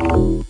you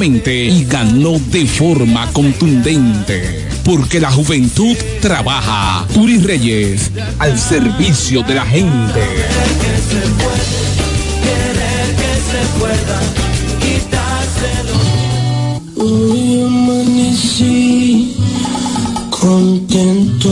y ganó de forma contundente. Porque la juventud trabaja. Turi Reyes, al servicio de la gente. Contento.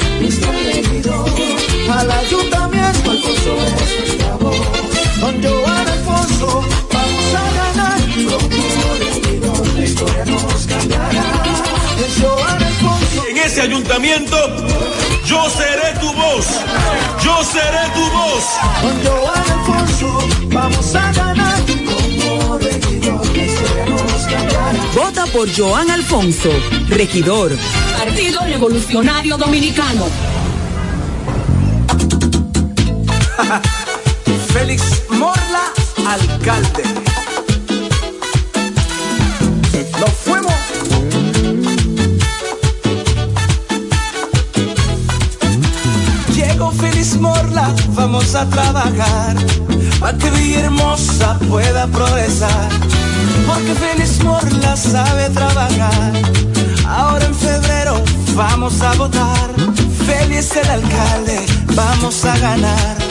Al ayuntamiento, Alfonso es nuestra voz. Con Joan Alfonso vamos a ganar. Como regidor, la historia nos cambiará. Es Joan Alfonso. en ese ayuntamiento, yo seré tu voz. Yo seré tu voz. Con Joan Alfonso vamos a ganar. Como regidor, la historia nos cambiará. Vota por Joan Alfonso, regidor. Partido Revolucionario Dominicano. Félix Morla, alcalde. Nos fuimos. Llegó Félix Morla, vamos a trabajar para que Villahermosa pueda progresar. Porque Félix Morla sabe trabajar. Ahora en febrero vamos a votar. Félix el alcalde, vamos a ganar.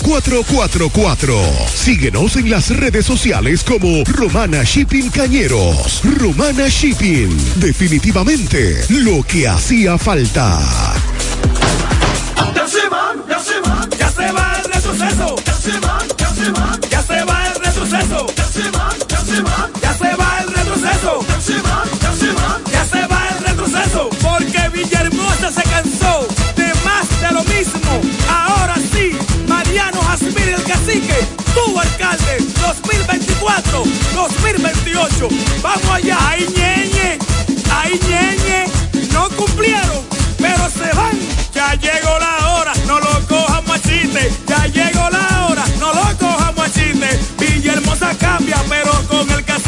4444. Síguenos en las redes sociales como Romana Shipping Cañeros. Romana Shipping. Definitivamente lo que hacía falta. Ya se va, ya se va, ya se va el retroceso. Ya se va, ya se va, ya se va el retroceso. Ya se va, ya se va, ya se va el retroceso. Ya se va, ya se va, ya se va el retroceso. Porque Villahermosa se cansó de más de lo mismo. Ahora cacique, tu alcalde, 2024, 2028. Vamos allá, ay ñeñe, ay ñeñe, no cumplieron, pero se van. Ya llegó la hora, no lo cojan machiste. Ya llegó la hora, no lo cojan machiste. Villahermosa cambia, pero con el cacique.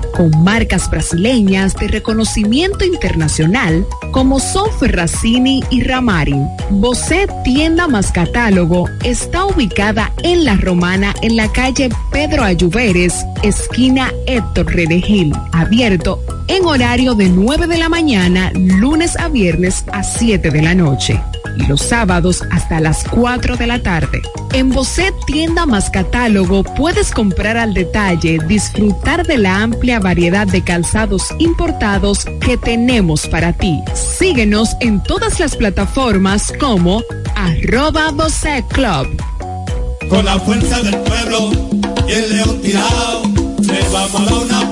con marcas brasileñas de reconocimiento internacional como son Ferracini y Ramarin. Bosé Tienda más Catálogo está ubicada en La Romana en la calle Pedro Ayuberes, esquina Héctor Redegil, abierto en horario de 9 de la mañana, lunes a viernes a 7 de la noche y los sábados hasta las 4 de la tarde. En Bocet Tienda más Catálogo puedes comprar al detalle, disfrutar de la amplia variedad de calzados importados que tenemos para ti. Síguenos en todas las plataformas como arroba Bocet Club. Con la fuerza del pueblo el una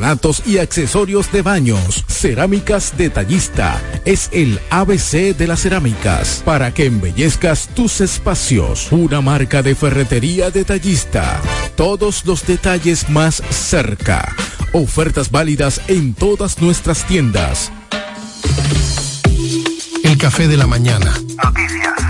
porcelanatos y accesorios de baños. Cerámicas Detallista es el ABC de las cerámicas para que embellezcas tus espacios. Una marca de ferretería detallista. Todos los detalles más cerca. Ofertas válidas en todas nuestras tiendas. El café de la mañana. Noticias.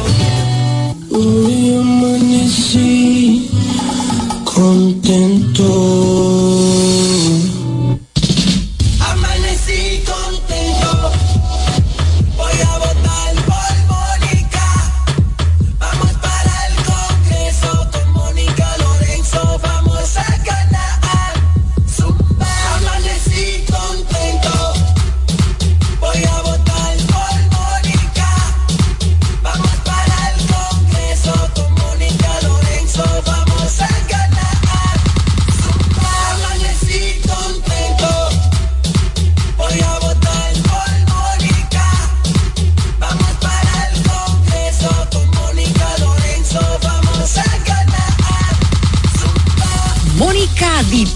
Hoy amanecí contento.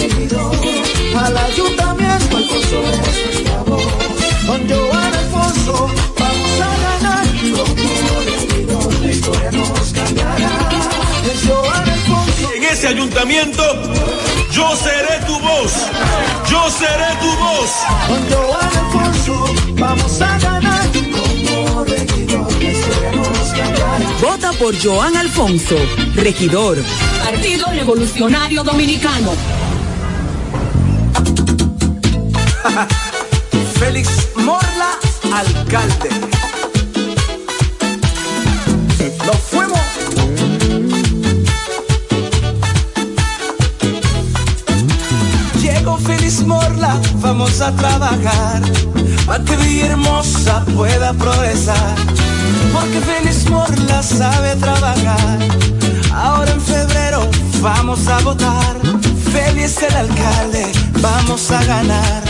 regidor. Al ayuntamiento, Alfonso nuestra voz. Con Joan Alfonso vamos a ganar. Como regidor, la historia nos cambiará. Es Joan Alfonso. en ese ayuntamiento, yo seré tu voz. Yo seré tu voz. Con Joan Alfonso vamos a ganar. Como regidor, la historia nos cambiará. Vota por Joan Alfonso, regidor. Partido Revolucionario Dominicano. Félix Morla, alcalde. Nos fuimos. Llegó Félix Morla, vamos a trabajar para que Villahermosa pueda progresar. Porque Félix Morla sabe trabajar. Ahora en febrero vamos a votar. Félix el alcalde, vamos a ganar.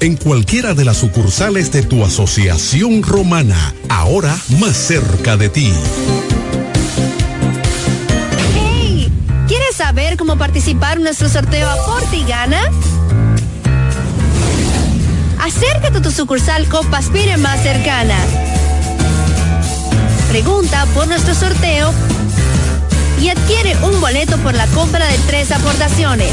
en cualquiera de las sucursales de tu asociación romana, ahora más cerca de ti. ¡Hey! ¿Quieres saber cómo participar en nuestro sorteo Aporte y Gana? Acércate a tu sucursal Copa Aspire más cercana. Pregunta por nuestro sorteo y adquiere un boleto por la compra de tres aportaciones.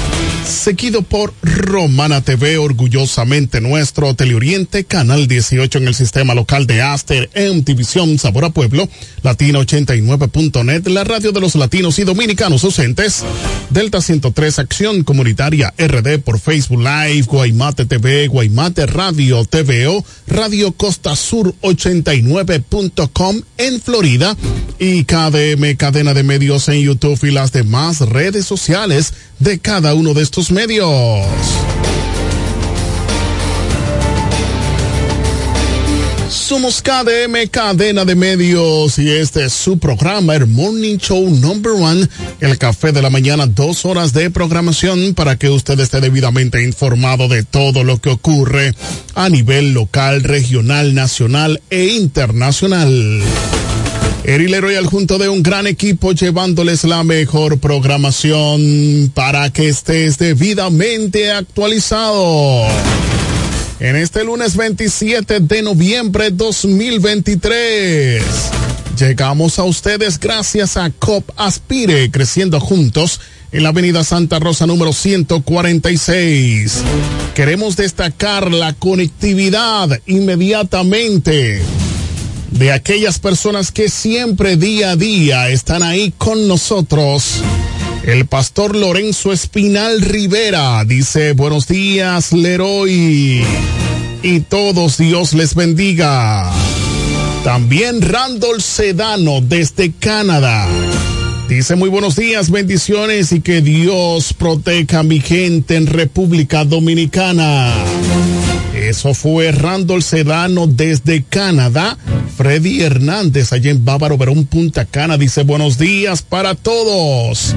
seguido por Romana TV, orgullosamente nuestro, Teleoriente, Canal 18 en el sistema local de Aster, en División Sabor a Pueblo, Latina 89.net, la radio de los latinos y dominicanos ausentes, Delta 103 Acción Comunitaria RD por Facebook Live, Guaymate TV, Guaymate Radio TVO, Radio Costa Sur 89.com en Florida y KDM Cadena de Medios en YouTube y las demás redes sociales de cada uno de estos medios. Somos KDM, cadena de medios, y este es su programa, el Morning Show Number One, el café de la mañana, dos horas de programación para que usted esté debidamente informado de todo lo que ocurre a nivel local, regional, nacional e internacional. Erilero y al junto de un gran equipo llevándoles la mejor programación para que estés debidamente actualizado. En este lunes 27 de noviembre 2023. Llegamos a ustedes gracias a COP Aspire, creciendo juntos en la avenida Santa Rosa número 146. Queremos destacar la conectividad inmediatamente de aquellas personas que siempre día a día están ahí con nosotros. El pastor Lorenzo Espinal Rivera dice, buenos días, Leroy. Y todos Dios les bendiga. También Randall Sedano desde Canadá. Dice muy buenos días, bendiciones y que Dios proteja a mi gente en República Dominicana. Eso fue Randall Sedano desde Canadá. Freddy Hernández allá en Bávaro Verón Punta Cana dice buenos días para todos.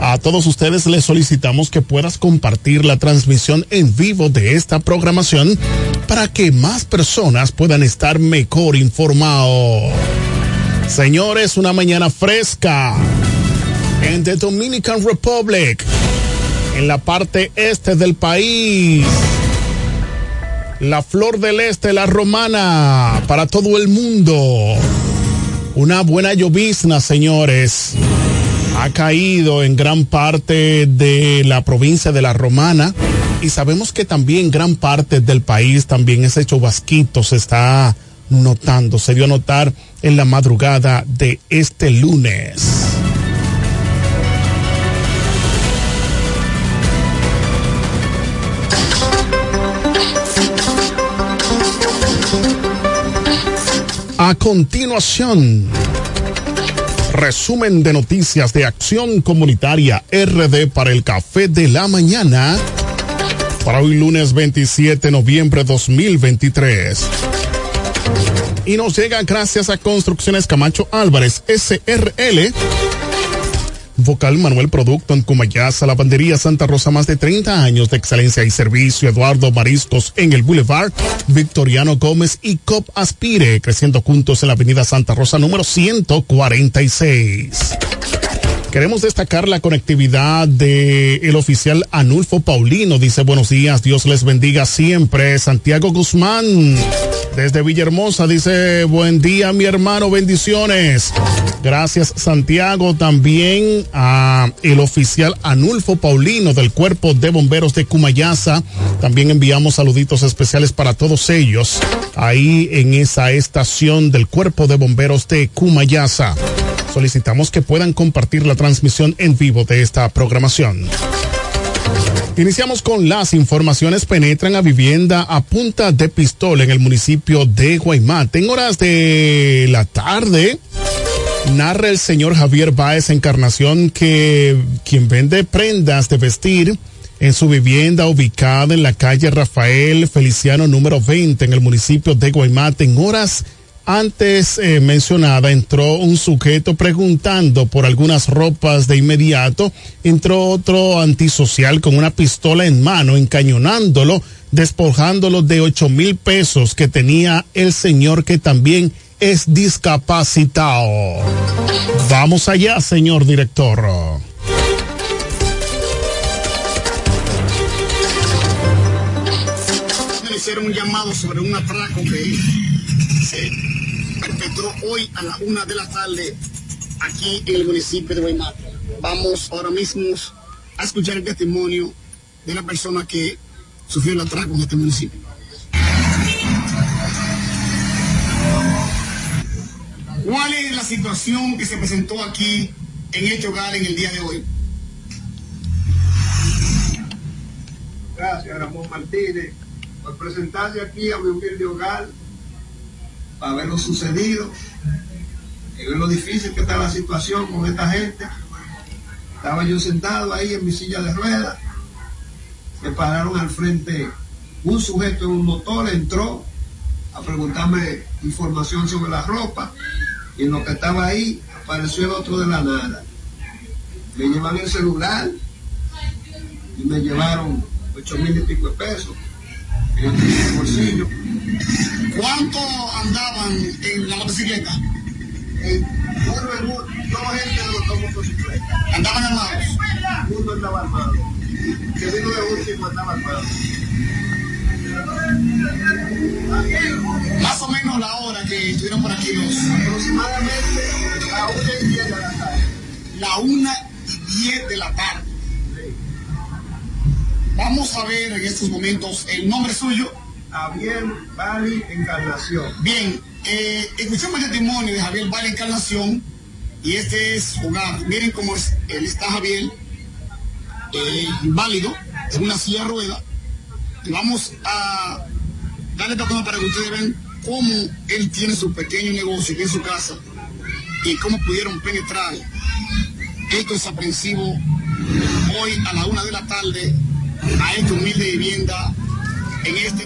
A todos ustedes les solicitamos que puedas compartir la transmisión en vivo de esta programación para que más personas puedan estar mejor informados. Señores, una mañana fresca en The Dominican Republic, en la parte este del país. La flor del este, la romana, para todo el mundo. Una buena llovizna, señores. Ha caído en gran parte de la provincia de la romana y sabemos que también gran parte del país también ese chubasquito se está notando, se dio a notar en la madrugada de este lunes. A continuación, resumen de noticias de Acción Comunitaria RD para el Café de la Mañana para hoy lunes 27 de noviembre 2023. Y nos llega gracias a Construcciones Camacho Álvarez SRL. Vocal Manuel Producto en Cumayasa, Lavandería Santa Rosa, más de 30 años de excelencia y servicio. Eduardo Mariscos en el Boulevard, Victoriano Gómez y COP Aspire, creciendo juntos en la Avenida Santa Rosa número 146. Queremos destacar la conectividad de el oficial Anulfo Paulino. Dice buenos días, Dios les bendiga siempre. Santiago Guzmán desde Villahermosa dice buen día mi hermano, bendiciones. Gracias Santiago también a el oficial Anulfo Paulino del cuerpo de bomberos de Cumayasa. También enviamos saluditos especiales para todos ellos ahí en esa estación del cuerpo de bomberos de Cumayasa solicitamos que puedan compartir la transmisión en vivo de esta programación. Iniciamos con las informaciones. Penetran a vivienda a punta de pistola en el municipio de Guaymate. En horas de la tarde, narra el señor Javier Báez Encarnación que quien vende prendas de vestir en su vivienda ubicada en la calle Rafael Feliciano número 20 en el municipio de Guaymate en horas antes eh, mencionada, entró un sujeto preguntando por algunas ropas de inmediato. Entró otro antisocial con una pistola en mano, encañonándolo, despojándolo de ocho mil pesos que tenía el señor que también es discapacitado. Vamos allá, señor director. hicieron un llamado sobre un atraco que se perpetró hoy a la una de la tarde aquí en el municipio de Guaymate. Vamos ahora mismo a escuchar el testimonio de la persona que sufrió el atraco en este municipio. ¿Cuál es la situación que se presentó aquí en este hogar en el día de hoy? Gracias, Ramón Martínez, por presentarse aquí a mi humilde hogar para ver lo sucedido y ver lo difícil que está la situación con esta gente. Estaba yo sentado ahí en mi silla de ruedas, se pararon al frente un sujeto en un motor, entró a preguntarme información sobre la ropa y en lo que estaba ahí apareció el otro de la nada. Me llevan el celular y me llevaron ocho mil y pico de pesos en el bolsillo. ¿Cuánto andaban en la motocicleta? Uno, dos gente de los motocicletas. ¿Andaban armados? Uno andaba armado. Que vino de último andaba armado. Más o menos la hora que estuvieron por aquí los... Aproximadamente a una y diez de la tarde. La una y diez de la tarde. Vamos a ver en estos momentos el nombre suyo. Javier Bali Encarnación. Bien, eh, escuchamos el testimonio de Javier Bali Encarnación y este es hogar. Miren cómo es, él está Javier, eh, válido, en una silla rueda. Vamos a darle tratando para que ustedes vean cómo él tiene su pequeño negocio aquí en su casa y cómo pudieron penetrar estos aprensivos hoy a la una de la tarde a esta humilde vivienda este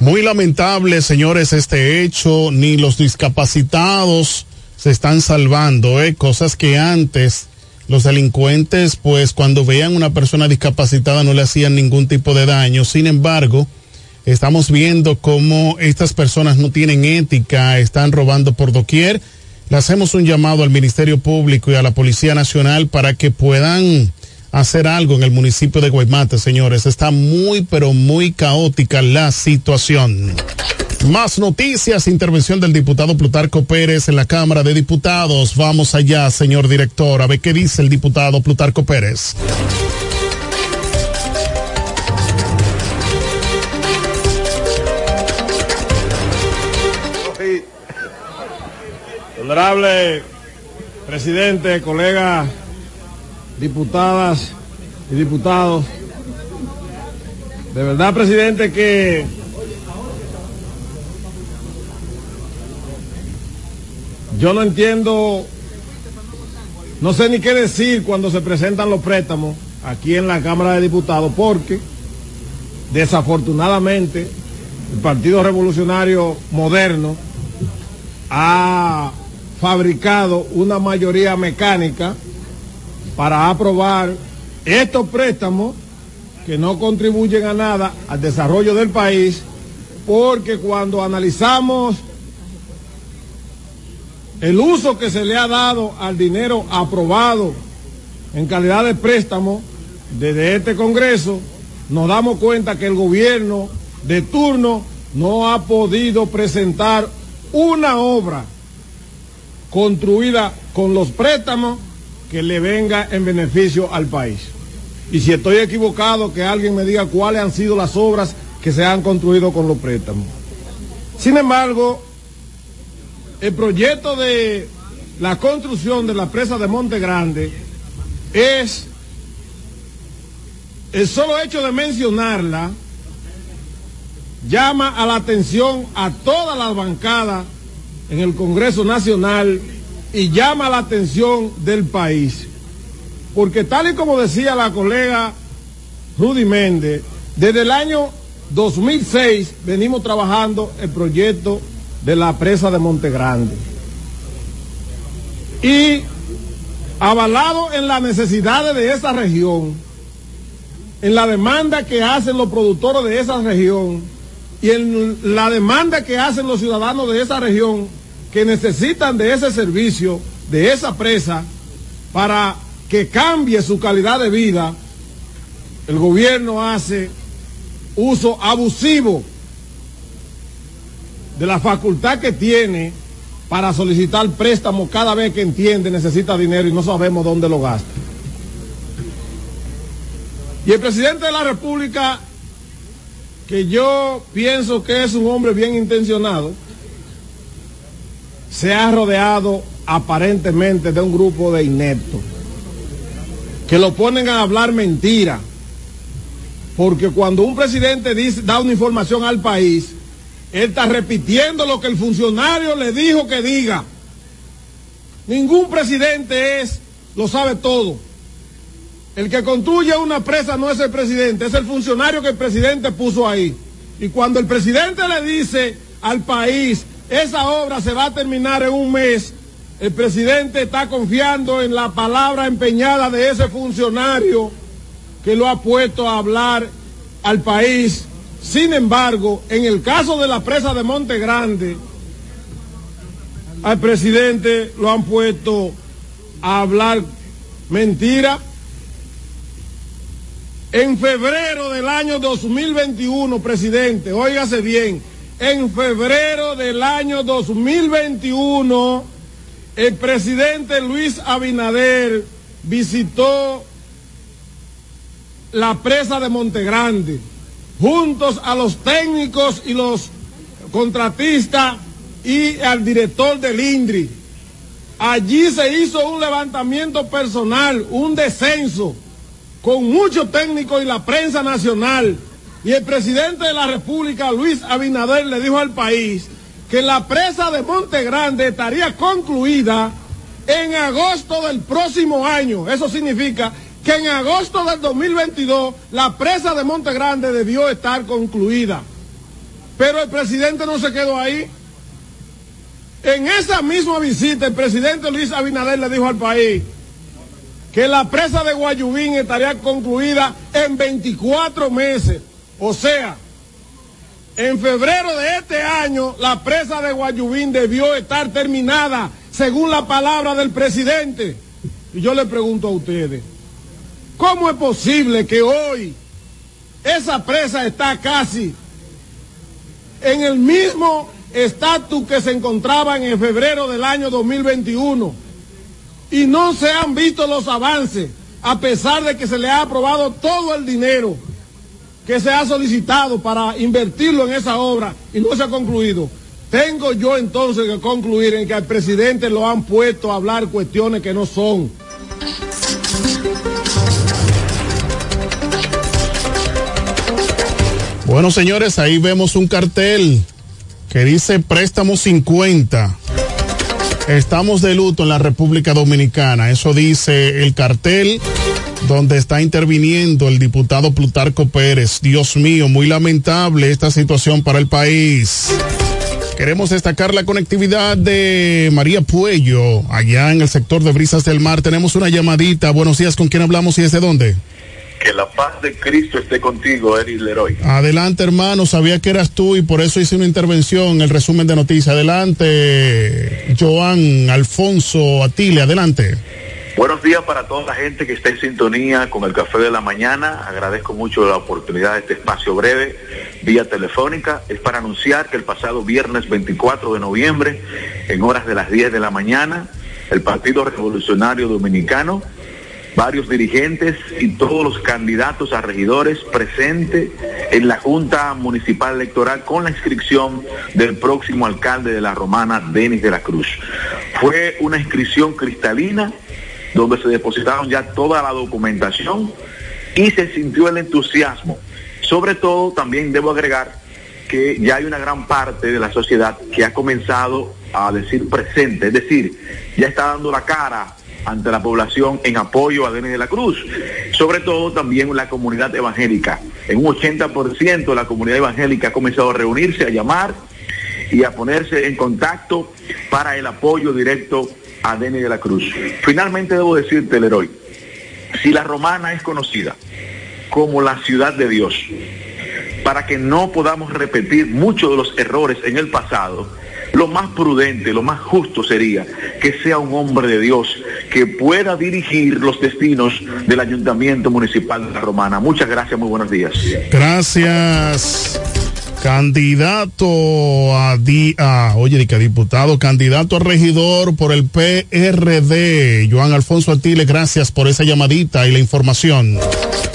Muy lamentable, señores, este hecho. Ni los discapacitados se están salvando, ¿eh? Cosas que antes los delincuentes, pues cuando veían una persona discapacitada no le hacían ningún tipo de daño. Sin embargo, estamos viendo cómo estas personas no tienen ética, están robando por doquier. Le hacemos un llamado al Ministerio Público y a la Policía Nacional para que puedan hacer algo en el municipio de Guaymate, señores. Está muy, pero muy caótica la situación. Más noticias, intervención del diputado Plutarco Pérez en la Cámara de Diputados. Vamos allá, señor director, a ver qué dice el diputado Plutarco Pérez. Honorable presidente, colegas, diputadas y diputados, de verdad, presidente, que yo no entiendo, no sé ni qué decir cuando se presentan los préstamos aquí en la Cámara de Diputados, porque desafortunadamente el Partido Revolucionario Moderno ha fabricado una mayoría mecánica para aprobar estos préstamos que no contribuyen a nada al desarrollo del país, porque cuando analizamos el uso que se le ha dado al dinero aprobado en calidad de préstamo desde este Congreso, nos damos cuenta que el gobierno de turno no ha podido presentar una obra construida con los préstamos que le venga en beneficio al país. Y si estoy equivocado, que alguien me diga cuáles han sido las obras que se han construido con los préstamos. Sin embargo, el proyecto de la construcción de la presa de Monte Grande es el solo hecho de mencionarla llama a la atención a toda la bancada en el Congreso Nacional y llama la atención del país. Porque tal y como decía la colega Rudy Méndez, desde el año 2006 venimos trabajando el proyecto de la presa de Monte Grande. Y avalado en las necesidades de esa región, en la demanda que hacen los productores de esa región y en la demanda que hacen los ciudadanos de esa región que necesitan de ese servicio, de esa presa, para que cambie su calidad de vida, el gobierno hace uso abusivo de la facultad que tiene para solicitar préstamo cada vez que entiende necesita dinero y no sabemos dónde lo gasta. Y el presidente de la República, que yo pienso que es un hombre bien intencionado, se ha rodeado aparentemente de un grupo de ineptos que lo ponen a hablar mentira. Porque cuando un presidente da una información al país, él está repitiendo lo que el funcionario le dijo que diga. Ningún presidente es, lo sabe todo. El que construye una presa no es el presidente, es el funcionario que el presidente puso ahí. Y cuando el presidente le dice al país, esa obra se va a terminar en un mes, el presidente está confiando en la palabra empeñada de ese funcionario que lo ha puesto a hablar al país. Sin embargo, en el caso de la presa de Monte Grande, al presidente lo han puesto a hablar mentira. En febrero del año 2021, presidente, óigase bien, en febrero del año 2021, el presidente Luis Abinader visitó la presa de Montegrande, juntos a los técnicos y los contratistas y al director del INDRI. Allí se hizo un levantamiento personal, un descenso, con muchos técnicos y la prensa nacional. Y el presidente de la República, Luis Abinader, le dijo al país que la presa de Monte Grande estaría concluida en agosto del próximo año. Eso significa que en agosto del 2022 la presa de Monte Grande debió estar concluida. Pero el presidente no se quedó ahí. En esa misma visita el presidente Luis Abinader le dijo al país que la presa de Guayubín estaría concluida en 24 meses. O sea, en febrero de este año, la presa de Guayubín debió estar terminada, según la palabra del presidente. Y yo le pregunto a ustedes, ¿cómo es posible que hoy esa presa está casi en el mismo estatus que se encontraba en febrero del año 2021 y no se han visto los avances a pesar de que se le ha aprobado todo el dinero que se ha solicitado para invertirlo en esa obra y no se ha concluido. Tengo yo entonces que concluir en que al presidente lo han puesto a hablar cuestiones que no son. Bueno, señores, ahí vemos un cartel que dice préstamo 50. Estamos de luto en la República Dominicana. Eso dice el cartel donde está interviniendo el diputado Plutarco Pérez. Dios mío, muy lamentable esta situación para el país. Queremos destacar la conectividad de María Puello, allá en el sector de Brisas del Mar. Tenemos una llamadita. Buenos días, ¿con quién hablamos y desde dónde? Que la paz de Cristo esté contigo, Eric Leroy. Adelante, hermano. Sabía que eras tú y por eso hice una intervención, el resumen de noticias. Adelante, Joan Alfonso Atile, adelante. Buenos días para toda la gente que está en sintonía con el café de la mañana. Agradezco mucho la oportunidad de este espacio breve, vía telefónica. Es para anunciar que el pasado viernes 24 de noviembre, en horas de las 10 de la mañana, el Partido Revolucionario Dominicano, varios dirigentes y todos los candidatos a regidores presentes en la Junta Municipal Electoral con la inscripción del próximo alcalde de la Romana, Denis de la Cruz. Fue una inscripción cristalina donde se depositaron ya toda la documentación y se sintió el entusiasmo. Sobre todo, también debo agregar que ya hay una gran parte de la sociedad que ha comenzado a decir presente, es decir, ya está dando la cara ante la población en apoyo a Denis de la Cruz. Sobre todo también la comunidad evangélica. En un 80% la comunidad evangélica ha comenzado a reunirse, a llamar y a ponerse en contacto para el apoyo directo a de la Cruz. Finalmente debo decirte, Leroy, si la romana es conocida como la ciudad de Dios, para que no podamos repetir muchos de los errores en el pasado, lo más prudente, lo más justo sería que sea un hombre de Dios que pueda dirigir los destinos del Ayuntamiento Municipal de la Romana. Muchas gracias, muy buenos días. Gracias. Candidato a, di, a oye, que diputado, candidato a regidor por el PRD, Joan Alfonso Atile, gracias por esa llamadita y la información.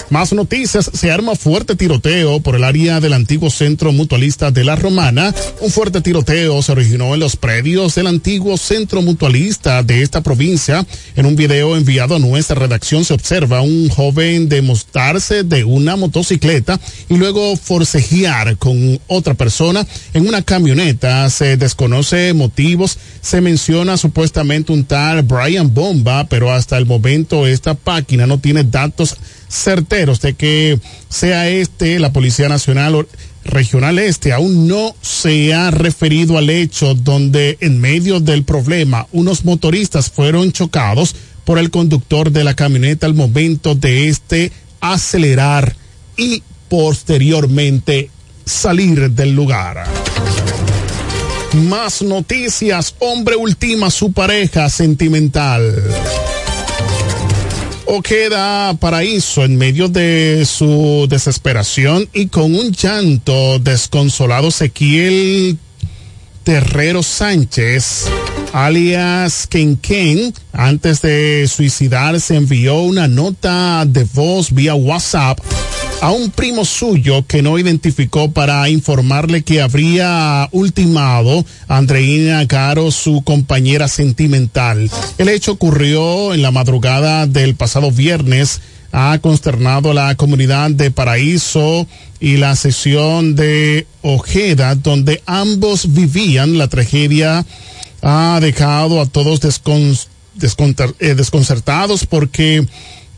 Más noticias, se arma fuerte tiroteo por el área del antiguo centro mutualista de la Romana. Un fuerte tiroteo se originó en los predios del antiguo centro mutualista de esta provincia. En un video enviado a nuestra redacción se observa un joven demostarse de una motocicleta y luego forcejear con otra persona en una camioneta. Se desconoce motivos. Se menciona supuestamente un tal Brian Bomba, pero hasta el momento esta página no tiene datos certeros de que sea este, la Policía Nacional Regional Este, aún no se ha referido al hecho donde en medio del problema unos motoristas fueron chocados por el conductor de la camioneta al momento de este acelerar y posteriormente salir del lugar. Más noticias, hombre ultima su pareja sentimental o queda paraíso en medio de su desesperación y con un llanto desconsolado Ezequiel Terrero Sánchez, alias Ken Ken, antes de suicidarse envió una nota de voz vía WhatsApp a un primo suyo que no identificó para informarle que habría ultimado a Andreina Caro, su compañera sentimental. El hecho ocurrió en la madrugada del pasado viernes. Ha consternado a la comunidad de Paraíso y la sesión de Ojeda, donde ambos vivían la tragedia, ha dejado a todos eh, desconcertados porque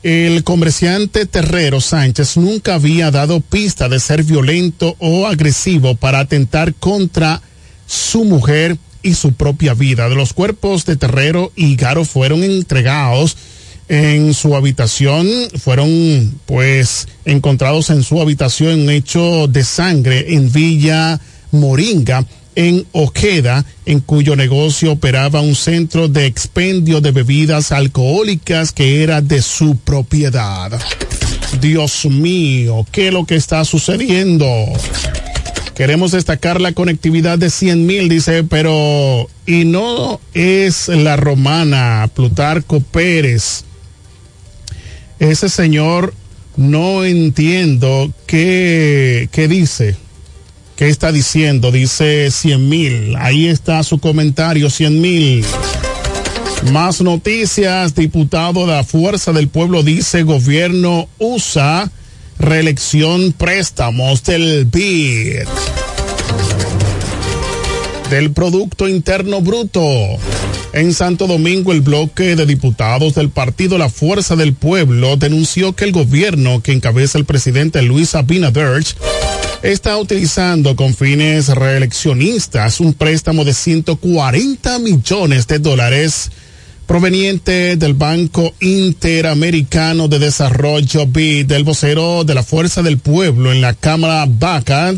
el comerciante Terrero Sánchez nunca había dado pista de ser violento o agresivo para atentar contra su mujer y su propia vida. De los cuerpos de Terrero y Garo fueron entregados en su habitación, fueron pues encontrados en su habitación hecho de sangre en Villa Moringa en Ojeda, en cuyo negocio operaba un centro de expendio de bebidas alcohólicas que era de su propiedad. Dios mío, ¿qué es lo que está sucediendo? Queremos destacar la conectividad de 100 mil, dice, pero y no es la romana Plutarco Pérez. Ese señor no entiendo qué, qué dice. ¿Qué está diciendo? Dice 100 mil. Ahí está su comentario, 100 mil. Más noticias. Diputado de la Fuerza del Pueblo dice gobierno usa reelección préstamos del BID. del Producto Interno Bruto. En Santo Domingo, el bloque de diputados del partido La Fuerza del Pueblo denunció que el gobierno que encabeza el presidente Luis Abinader está utilizando con fines reeleccionistas un préstamo de 140 millones de dólares proveniente del Banco Interamericano de Desarrollo BID, del vocero de la Fuerza del Pueblo en la Cámara Baca,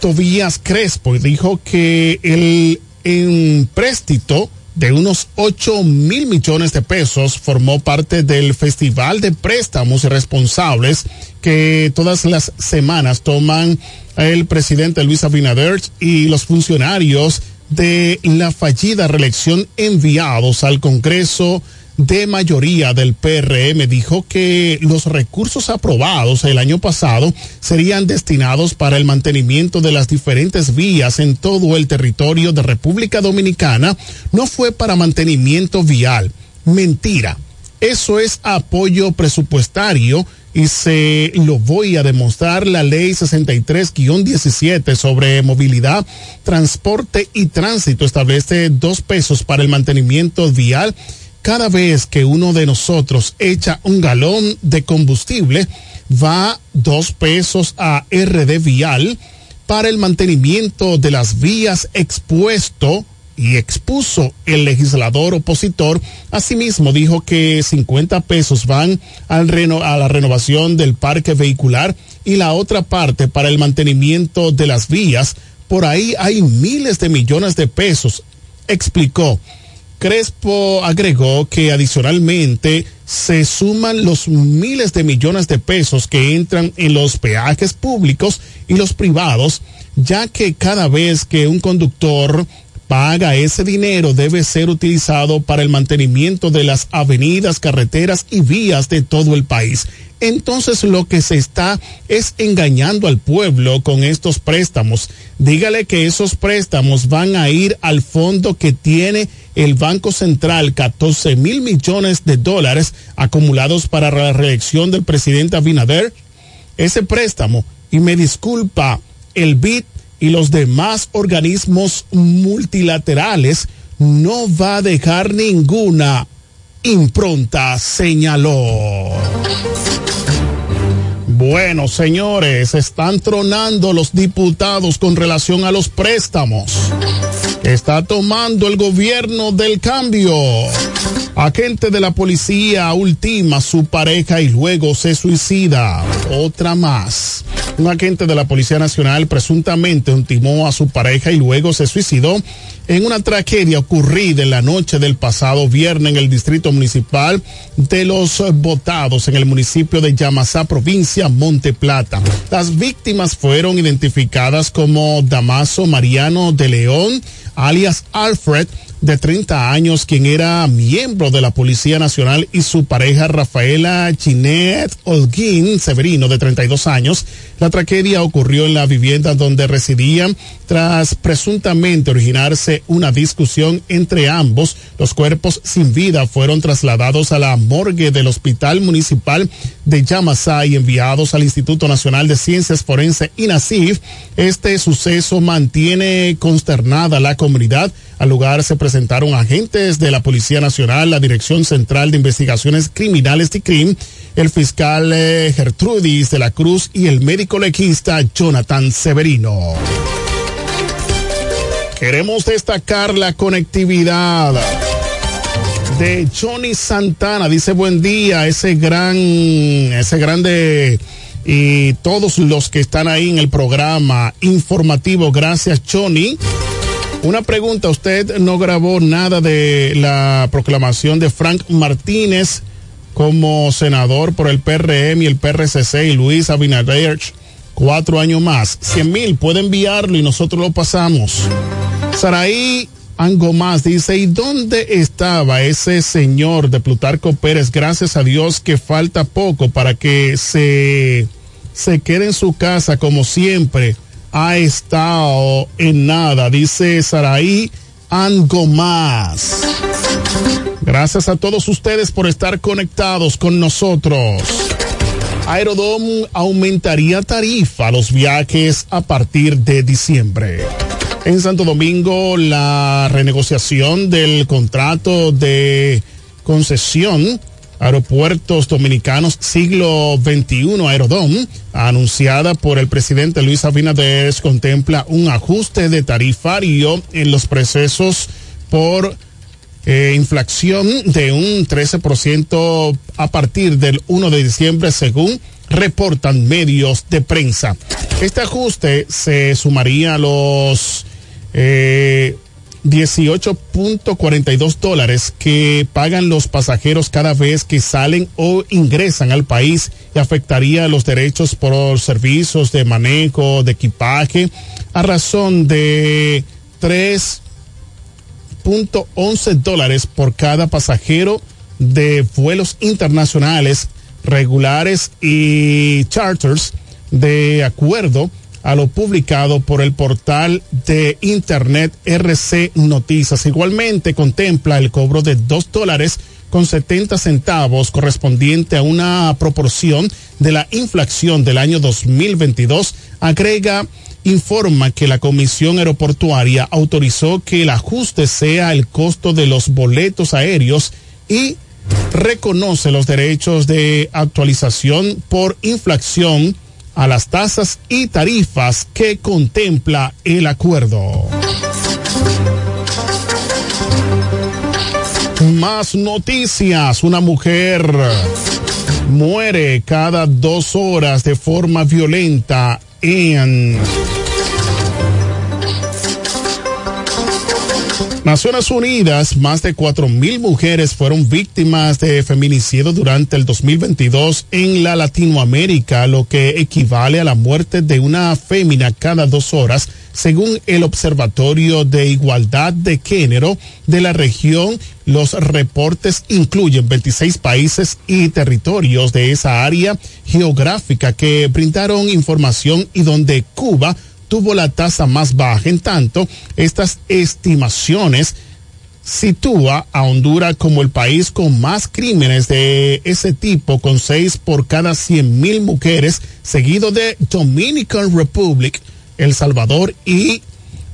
Tobías Crespo, dijo que el empréstito de unos 8 mil millones de pesos formó parte del Festival de Préstamos Responsables que todas las semanas toman el presidente Luis Abinader y los funcionarios de la fallida reelección enviados al Congreso de mayoría del PRM dijo que los recursos aprobados el año pasado serían destinados para el mantenimiento de las diferentes vías en todo el territorio de República Dominicana, no fue para mantenimiento vial. Mentira. Eso es apoyo presupuestario y se lo voy a demostrar. La ley 63-17 sobre movilidad, transporte y tránsito establece dos pesos para el mantenimiento vial cada vez que uno de nosotros echa un galón de combustible, va dos pesos a RD Vial para el mantenimiento de las vías expuesto y expuso el legislador opositor. Asimismo, dijo que 50 pesos van al reno, a la renovación del parque vehicular y la otra parte para el mantenimiento de las vías. Por ahí hay miles de millones de pesos, explicó. Crespo agregó que adicionalmente se suman los miles de millones de pesos que entran en los peajes públicos y los privados, ya que cada vez que un conductor paga ese dinero debe ser utilizado para el mantenimiento de las avenidas, carreteras y vías de todo el país. Entonces lo que se está es engañando al pueblo con estos préstamos. Dígale que esos préstamos van a ir al fondo que tiene el Banco Central, 14 mil millones de dólares acumulados para la reelección del presidente Abinader. Ese préstamo, y me disculpa, el BID y los demás organismos multilaterales no va a dejar ninguna impronta, señaló. Bueno, señores, están tronando los diputados con relación a los préstamos. Está tomando el gobierno del cambio. Agente de la policía ultima a su pareja y luego se suicida. Otra más. Un agente de la Policía Nacional presuntamente ultimó a su pareja y luego se suicidó en una tragedia ocurrida en la noche del pasado viernes en el distrito municipal de Los Botados, en el municipio de Yamasá, provincia Monte Plata. Las víctimas fueron identificadas como Damaso Mariano de León, alias Alfred, de 30 años, quien era miembro de la Policía Nacional, y su pareja Rafaela Chinet Holguín Severino, de 32 años. La tragedia ocurrió en la vivienda donde residían tras presuntamente originarse una discusión entre ambos. Los cuerpos sin vida fueron trasladados a la morgue del Hospital Municipal de Yamasá y enviados al Instituto Nacional de Ciencias Forense INACIF. Este suceso mantiene consternada la comunidad. Al lugar se presentaron agentes de la Policía Nacional, la Dirección Central de Investigaciones Criminales TICRIM, el fiscal eh, Gertrudis de la Cruz y el médico lequista Jonathan Severino. Queremos destacar la conectividad de Johnny Santana. Dice buen día, ese gran, ese grande y todos los que están ahí en el programa informativo. Gracias, Johnny. Una pregunta, usted no grabó nada de la proclamación de Frank Martínez como senador por el PRM y el PRCC y Luis Abinader cuatro años más. Cien mil, puede enviarlo y nosotros lo pasamos. Saraí Angomás dice, ¿y dónde estaba ese señor de Plutarco Pérez? Gracias a Dios que falta poco para que se, se quede en su casa como siempre ha estado en nada, dice Saraí Angomás. Gracias a todos ustedes por estar conectados con nosotros. Aerodom aumentaría tarifa los viajes a partir de diciembre. En Santo Domingo, la renegociación del contrato de concesión Aeropuertos Dominicanos Siglo XXI Aerodom, anunciada por el presidente Luis Abinader, contempla un ajuste de tarifario en los procesos por eh, inflación de un 13% a partir del 1 de diciembre, según reportan medios de prensa. Este ajuste se sumaría a los eh, 18.42 dólares que pagan los pasajeros cada vez que salen o ingresan al país y afectaría los derechos por servicios de manejo de equipaje a razón de 3.11 dólares por cada pasajero de vuelos internacionales regulares y charters de acuerdo a lo publicado por el portal de internet RC Noticias. Igualmente contempla el cobro de dos dólares con 70 centavos correspondiente a una proporción de la inflación del año 2022. Agrega, informa que la Comisión Aeroportuaria autorizó que el ajuste sea el costo de los boletos aéreos y reconoce los derechos de actualización por inflación a las tasas y tarifas que contempla el acuerdo. Más noticias. Una mujer muere cada dos horas de forma violenta en Naciones Unidas, más de cuatro mil mujeres fueron víctimas de feminicidio durante el 2022 en la Latinoamérica, lo que equivale a la muerte de una fémina cada dos horas, según el Observatorio de Igualdad de Género de la región. Los reportes incluyen 26 países y territorios de esa área geográfica que brindaron información y donde Cuba tuvo la tasa más baja. En tanto, estas estimaciones sitúa a Honduras como el país con más crímenes de ese tipo, con seis por cada cien mil mujeres, seguido de Dominican Republic, El Salvador y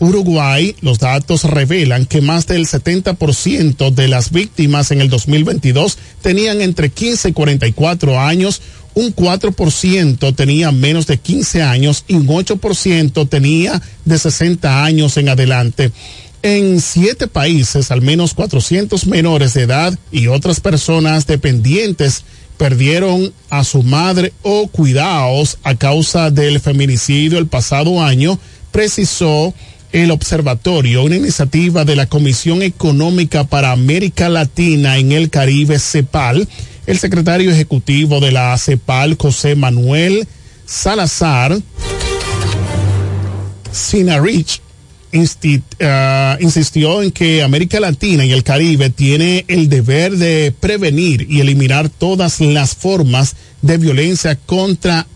Uruguay. Los datos revelan que más del 70% de las víctimas en el 2022 tenían entre 15 y 44 años, un 4% tenía menos de 15 años y un 8% tenía de 60 años en adelante. En siete países, al menos 400 menores de edad y otras personas dependientes perdieron a su madre o cuidados a causa del feminicidio el pasado año, precisó el observatorio, una iniciativa de la Comisión Económica para América Latina en el Caribe, CEPAL, el secretario ejecutivo de la CEPAL, José Manuel Salazar Sinarich, uh, insistió en que América Latina y el Caribe tiene el deber de prevenir y eliminar todas las formas de violencia contra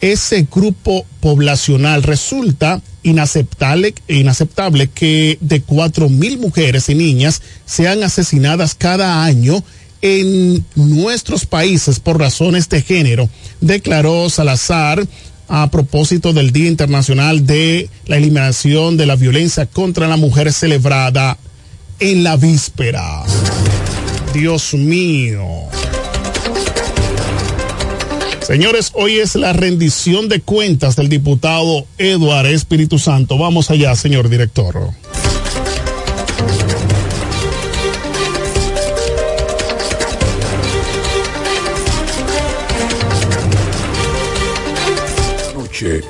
ese grupo poblacional. Resulta inaceptable, inaceptable que de cuatro mil mujeres y niñas sean asesinadas cada año en nuestros países por razones de género, declaró Salazar a propósito del Día Internacional de la Eliminación de la Violencia contra la Mujer celebrada en la víspera. Dios mío. Señores, hoy es la rendición de cuentas del diputado Eduardo Espíritu Santo. Vamos allá, señor director.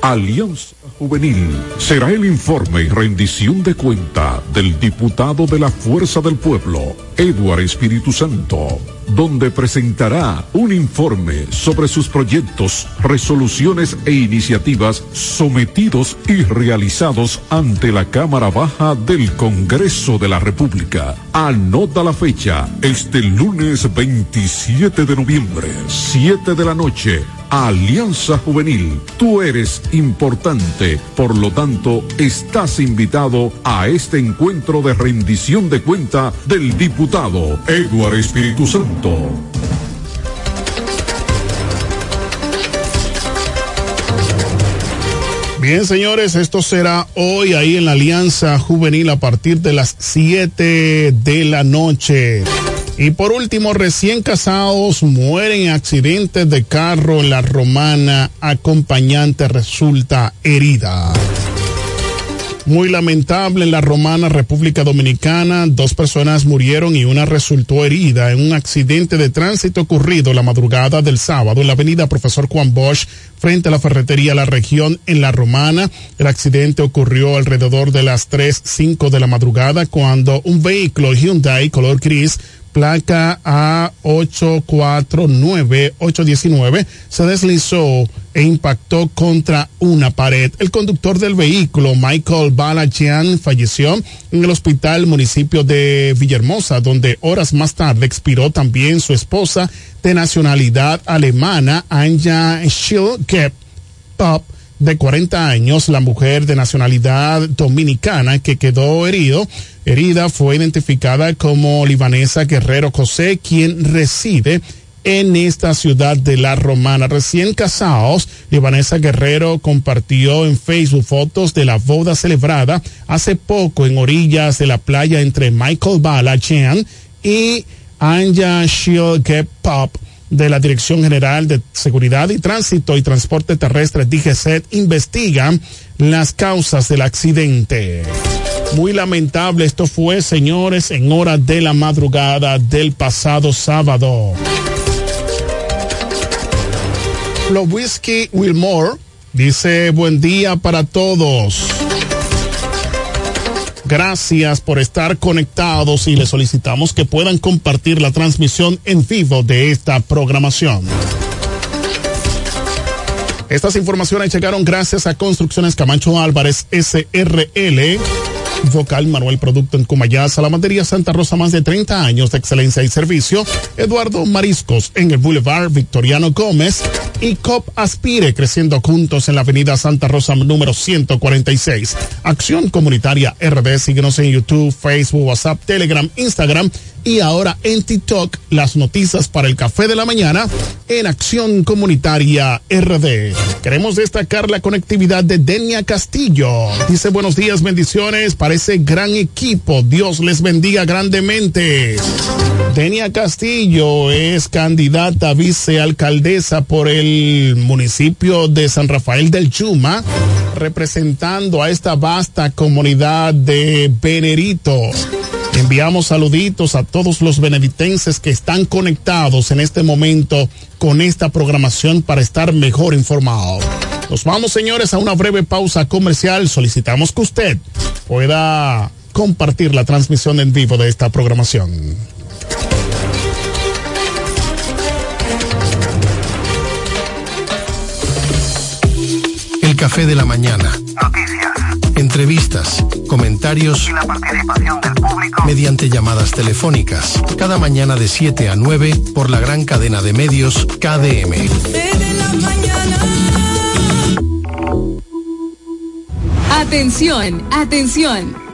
Alianza Juvenil. Será el informe y rendición de cuenta del diputado de la Fuerza del Pueblo, Eduard Espíritu Santo, donde presentará un informe sobre sus proyectos, resoluciones e iniciativas sometidos y realizados ante la Cámara Baja del Congreso de la República. Anota la fecha, este lunes 27 de noviembre, 7 de la noche Alianza Juvenil. Tú eres importante, por lo tanto, estás invitado a este encuentro de rendición de cuenta del diputado Eduardo Espíritu Santo. Bien, señores, esto será hoy ahí en la Alianza Juvenil a partir de las 7 de la noche. Y por último, recién casados mueren en accidentes de carro la romana, acompañante resulta herida. Muy lamentable en la romana República Dominicana, dos personas murieron y una resultó herida en un accidente de tránsito ocurrido la madrugada del sábado en la avenida Profesor Juan Bosch frente a la ferretería La Región en la romana. El accidente ocurrió alrededor de las 3, 5 de la madrugada cuando un vehículo Hyundai color gris placa A849819 se deslizó e impactó contra una pared. El conductor del vehículo, Michael Balajian, falleció en el hospital municipio de Villahermosa, donde horas más tarde expiró también su esposa de nacionalidad alemana, Anja Schilkep Pop de 40 años, la mujer de nacionalidad dominicana que quedó herido, herida fue identificada como libanesa Guerrero José, quien reside en esta ciudad de La Romana. Recién casados, Libanesa Guerrero compartió en Facebook fotos de la boda celebrada hace poco en orillas de la playa entre Michael Balajian y Anja Shield Pop de la Dirección General de Seguridad y Tránsito y Transporte Terrestre, DGCET, investigan las causas del accidente. Muy lamentable esto fue, señores, en horas de la madrugada del pasado sábado. Whiskey Wilmore dice buen día para todos. Gracias por estar conectados y les solicitamos que puedan compartir la transmisión en vivo de esta programación. Estas informaciones llegaron gracias a Construcciones Camacho Álvarez SRL. Vocal Manuel Producto en Cumayá, Salamandería Santa Rosa, más de 30 años de excelencia y servicio. Eduardo Mariscos en el Boulevard Victoriano Gómez y COP Aspire creciendo juntos en la Avenida Santa Rosa número 146. Acción Comunitaria RD, síguenos en YouTube, Facebook, WhatsApp, Telegram, Instagram y ahora en TikTok las noticias para el café de la mañana en Acción Comunitaria RD. Queremos destacar la conectividad de Denia Castillo. Dice buenos días, bendiciones para ese gran equipo. Dios les bendiga grandemente. Denia Castillo es candidata a vicealcaldesa por el municipio de San Rafael del Chuma, representando a esta vasta comunidad de Benedito. Enviamos saluditos a todos los beneditenses que están conectados en este momento con esta programación para estar mejor informados. Nos vamos, señores, a una breve pausa comercial. Solicitamos que usted pueda compartir la transmisión en vivo de esta programación. El café de la mañana. Noticias. Entrevistas, comentarios y la participación del público mediante llamadas telefónicas. Cada mañana de 7 a 9 por la gran cadena de medios KDM. Atención, atención.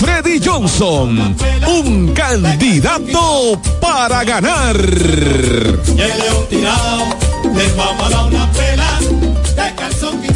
Freddy Johnson, un candidato para ganar. Y el león tirado, les vamos a dar una pela, de calzón.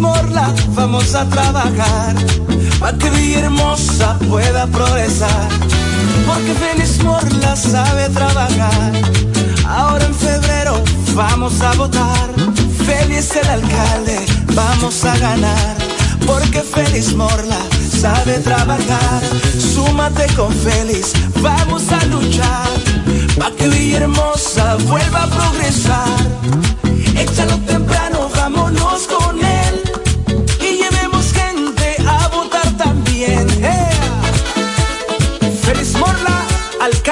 Morla, vamos a trabajar. Para que Villahermosa pueda progresar. Porque Félix Morla sabe trabajar. Ahora en febrero vamos a votar. Félix el alcalde, vamos a ganar. Porque Félix Morla sabe trabajar. Súmate con Félix, vamos a luchar. Pa' que Villahermosa vuelva a progresar. Échalo temprano, vámonos con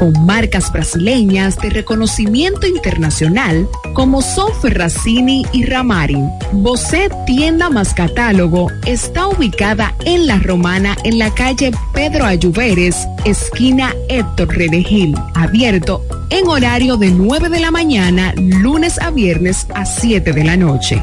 con marcas brasileñas de reconocimiento internacional como Sofer Racini y Ramarin. Bocet Tienda más Catálogo está ubicada en La Romana en la calle Pedro Ayuberes, esquina Héctor Redegil, abierto en horario de 9 de la mañana, lunes a viernes a 7 de la noche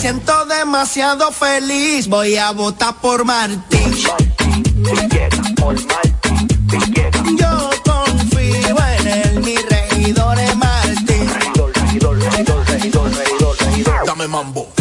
Siento demasiado feliz, voy a votar por Martín. Yo confío en él, mi regidor es Martín. Dame mambo.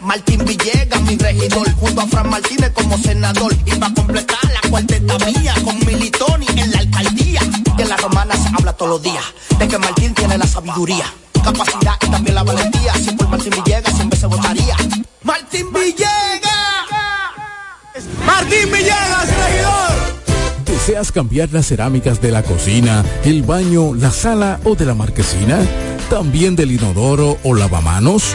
Martín Villegas, mi regidor, junto a Fran Martínez como senador. Y para completar la cuarteta mía con Militoni en la alcaldía. Que la romana se habla todos los días de que Martín tiene la sabiduría, capacidad y también la valentía. Si por Martín Villegas siempre se votaría. Martín Villegas. Martín Villegas, regidor. ¿Deseas cambiar las cerámicas de la cocina, el baño, la sala o de la marquesina? ¿También del inodoro o lavamanos?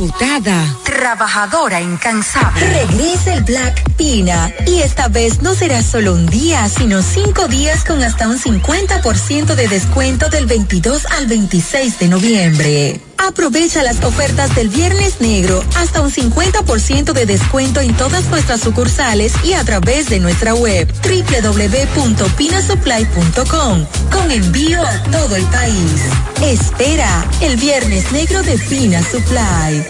Diputada. Trabajadora incansable. Regresa el Black Pina y esta vez no será solo un día, sino cinco días con hasta un 50% de descuento del 22 al 26 de noviembre. Aprovecha las ofertas del Viernes Negro, hasta un 50% de descuento en todas nuestras sucursales y a través de nuestra web www.pinasupply.com con envío a todo el país. Espera el Viernes Negro de Pina Supply.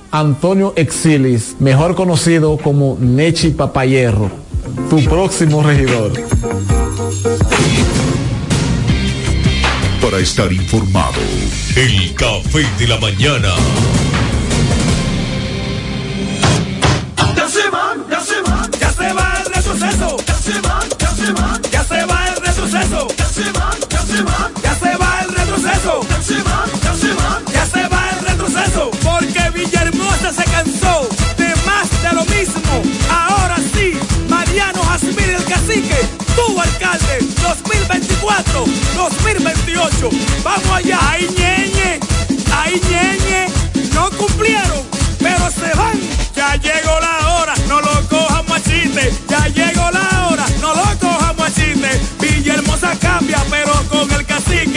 Antonio Exilis, mejor conocido como Nechi Papayerro, tu próximo regidor. Para estar informado, el café de la mañana. Se cansó de más de lo mismo. Ahora sí, Mariano Jasmine el cacique, tu alcalde, 2024, 2028. Vamos allá, ay ñeñe, ay ñeñe, no cumplieron, pero se van. Ya llegó la hora, no lo cojamos a. Ya llegó la hora, no lo cojamos a chiste. Villahermosa cambia, pero con el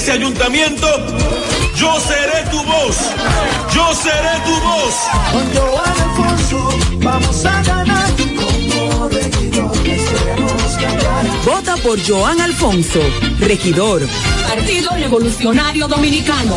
ese ayuntamiento, yo seré tu voz. Yo seré tu voz. Con Joan Alfonso vamos a ganar. Como regidor. Vota por Joan Alfonso, regidor. Partido Revolucionario Dominicano.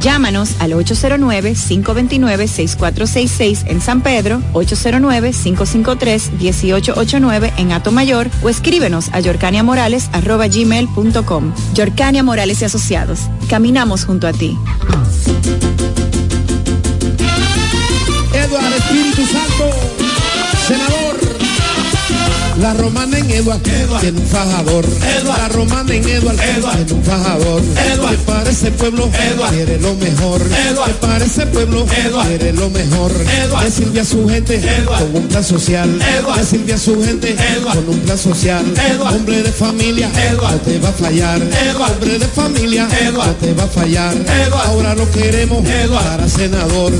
Llámanos al 809-529-6466 en San Pedro, 809-553-1889 en Atomayor o escríbenos a yorcaniamorales.gmail.com. Yorcania Morales y Asociados. Caminamos junto a ti. Eduardo Espíritu Santo, senador, La romana en Edward, tiene un fajador. La romana en Edward, tiene un fajador. Que para ese pueblo quiere lo mejor. Que para ese pueblo quiere lo mejor. Que sirve a su gente con un plan social. Que sirve a su gente con un plan social. Hombre de familia, no te va a fallar. Hombre de familia, no te va a fallar. Ahora lo queremos para senador.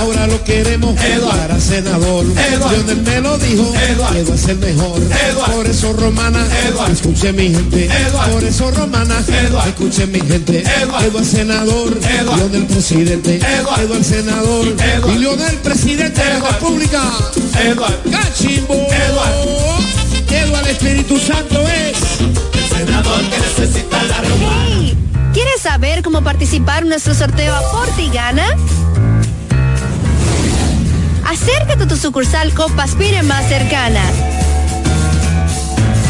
Ahora lo queremos para senador. Lionel me lo dijo, que va a ser mejor. Por eso romana, escuche mi gente. Por eso romana, escuche mi gente. Eduardo senador, Lionel presidente. Eduardo el senador y Lionel presidente de la República. Eduardo Cachimbo. Eduardo. Eduardo Espíritu Santo es el senador que necesita la romana. ¿Quieres saber cómo participar en nuestro sorteo Aporte y Gana? Acércate a tu sucursal Copa Aspire más cercana.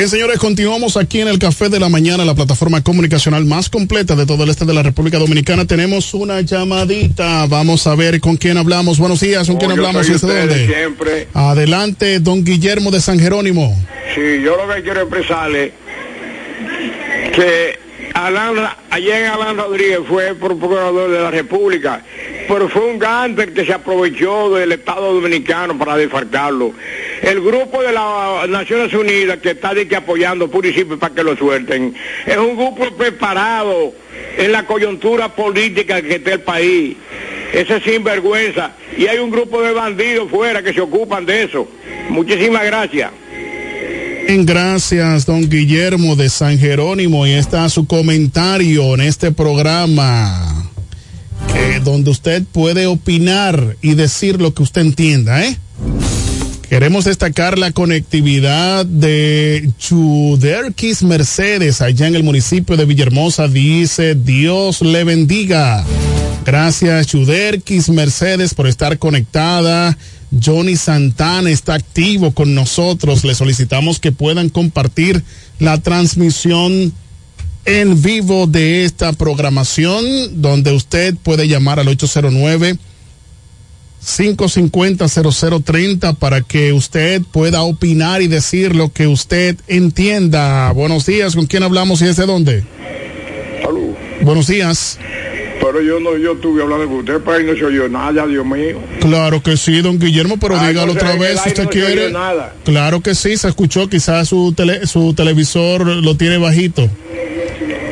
Bien, señores, continuamos aquí en el Café de la Mañana, la plataforma comunicacional más completa de todo el este de la República Dominicana. Tenemos una llamadita. Vamos a ver con quién hablamos. Buenos días, ¿con quién yo hablamos? ¿Y dónde? siempre. Adelante, don Guillermo de San Jerónimo. Sí, yo lo que quiero expresarle que Alan, ayer Alan Rodríguez fue procurador de la República, pero fue un gánster que se aprovechó del Estado Dominicano para desfarcarlo. El grupo de las Naciones Unidas que está de que apoyando simple para que lo suelten, es un grupo preparado en la coyuntura política que está el país. Ese es sinvergüenza. Y hay un grupo de bandidos fuera que se ocupan de eso. Muchísimas gracias. Gracias, don Guillermo de San Jerónimo. Y está su comentario en este programa, donde usted puede opinar y decir lo que usted entienda, ¿eh? Queremos destacar la conectividad de Chuderquis Mercedes, allá en el municipio de Villahermosa. Dice, Dios le bendiga. Gracias, Chuderquis Mercedes, por estar conectada. Johnny Santana está activo con nosotros. Le solicitamos que puedan compartir la transmisión en vivo de esta programación, donde usted puede llamar al 809 550-0030 para que usted pueda opinar y decir lo que usted entienda. Buenos días, ¿con quién hablamos y desde dónde? Salud. Buenos días. Pero yo no, yo estuve hablando con usted, pero ahí no se oyó nada, Dios mío. Claro que sí, don Guillermo, pero Ah, dígalo otra vez si usted no quiere. nada. Claro que sí, se escuchó, quizás su, tele- su televisor lo tiene bajito.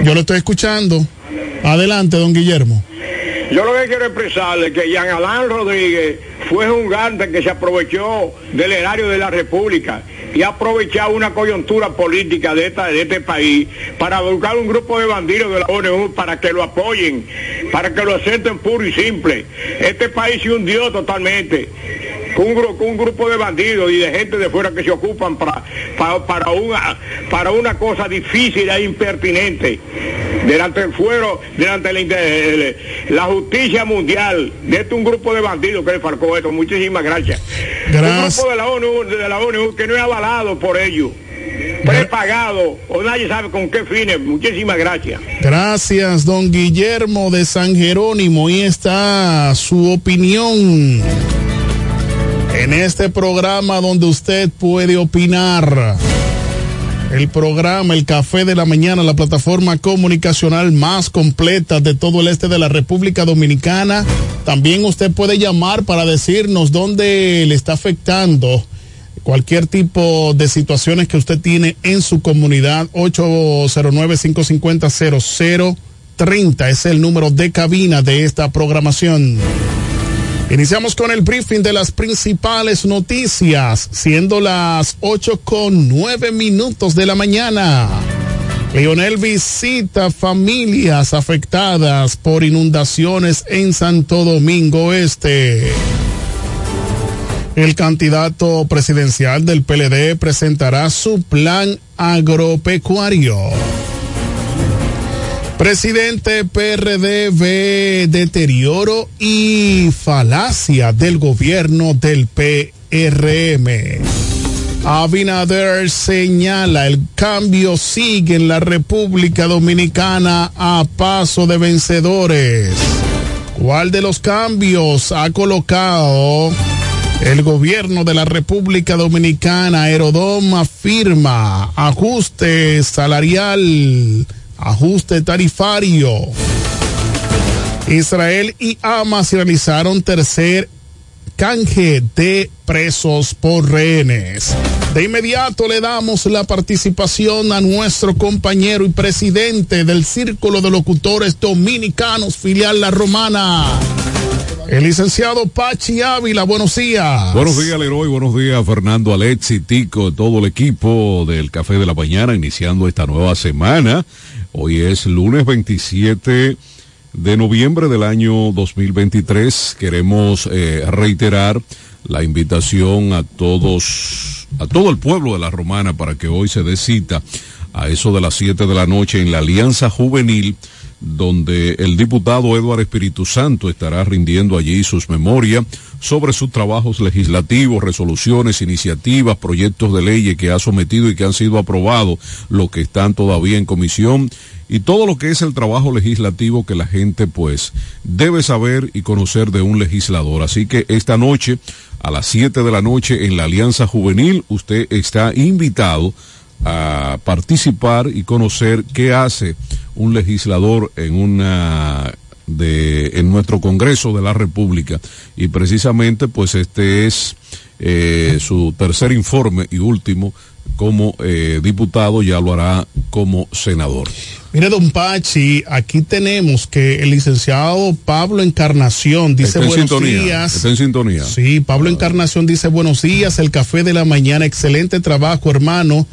Yo lo estoy escuchando. Adelante, don Guillermo. Yo lo que quiero expresarle es que Jean Alain Rodríguez fue un gante que se aprovechó del erario de la República y ha aprovechado una coyuntura política de, de este país para buscar un grupo de bandidos de la ONU para que lo apoyen, para que lo acepten puro y simple. Este país se hundió totalmente. Con un, gru- con un grupo de bandidos y de gente de fuera que se ocupan para, para, para una, para una cosa difícil e impertinente delante del fuero, delante de la, justicia mundial, de este un grupo de bandidos que le falcó esto. Muchísimas gracias. Gracias. Un grupo de la ONU, de la ONU que no es avalado por ellos, prepagado, o nadie sabe con qué fines. Muchísimas gracias. Gracias, don Guillermo de San Jerónimo. Ahí está su opinión en este programa donde usted puede opinar. El programa El Café de la Mañana, la plataforma comunicacional más completa de todo el este de la República Dominicana. También usted puede llamar para decirnos dónde le está afectando cualquier tipo de situaciones que usted tiene en su comunidad. 809-550-0030 es el número de cabina de esta programación. Iniciamos con el briefing de las principales noticias, siendo las 8 con 9 minutos de la mañana. Leonel visita familias afectadas por inundaciones en Santo Domingo Este. El candidato presidencial del PLD presentará su plan agropecuario. Presidente PRD ve deterioro y falacia del gobierno del PRM. Abinader señala el cambio sigue en la República Dominicana a paso de vencedores. ¿Cuál de los cambios ha colocado el gobierno de la República Dominicana? Aerodom afirma ajuste salarial ajuste tarifario. Israel y Hamas realizaron tercer canje de presos por rehenes. De inmediato le damos la participación a nuestro compañero y presidente del Círculo de Locutores Dominicanos, filial La Romana. El licenciado Pachi Ávila, buenos días. Buenos días, Leroy. Buenos días, Fernando Alexi, Tico, todo el equipo del Café de la Mañana, iniciando esta nueva semana. Hoy es lunes 27 de noviembre del año 2023. Queremos eh, reiterar la invitación a todos, a todo el pueblo de la Romana para que hoy se dé cita a eso de las 7 de la noche en la Alianza Juvenil donde el diputado Eduardo Espíritu Santo estará rindiendo allí sus memorias sobre sus trabajos legislativos, resoluciones, iniciativas, proyectos de leyes que ha sometido y que han sido aprobados, lo que están todavía en comisión y todo lo que es el trabajo legislativo que la gente pues debe saber y conocer de un legislador. Así que esta noche a las 7 de la noche en la Alianza Juvenil usted está invitado a participar y conocer qué hace un legislador en una de en nuestro Congreso de la República y precisamente pues este es eh, su tercer informe y último como eh, diputado ya lo hará como senador. Mire, don Pachi, aquí tenemos que el licenciado Pablo Encarnación dice buenos sintonía, días. Está en sintonía. Sí, Pablo Encarnación dice buenos días, el café de la mañana, excelente trabajo, hermano.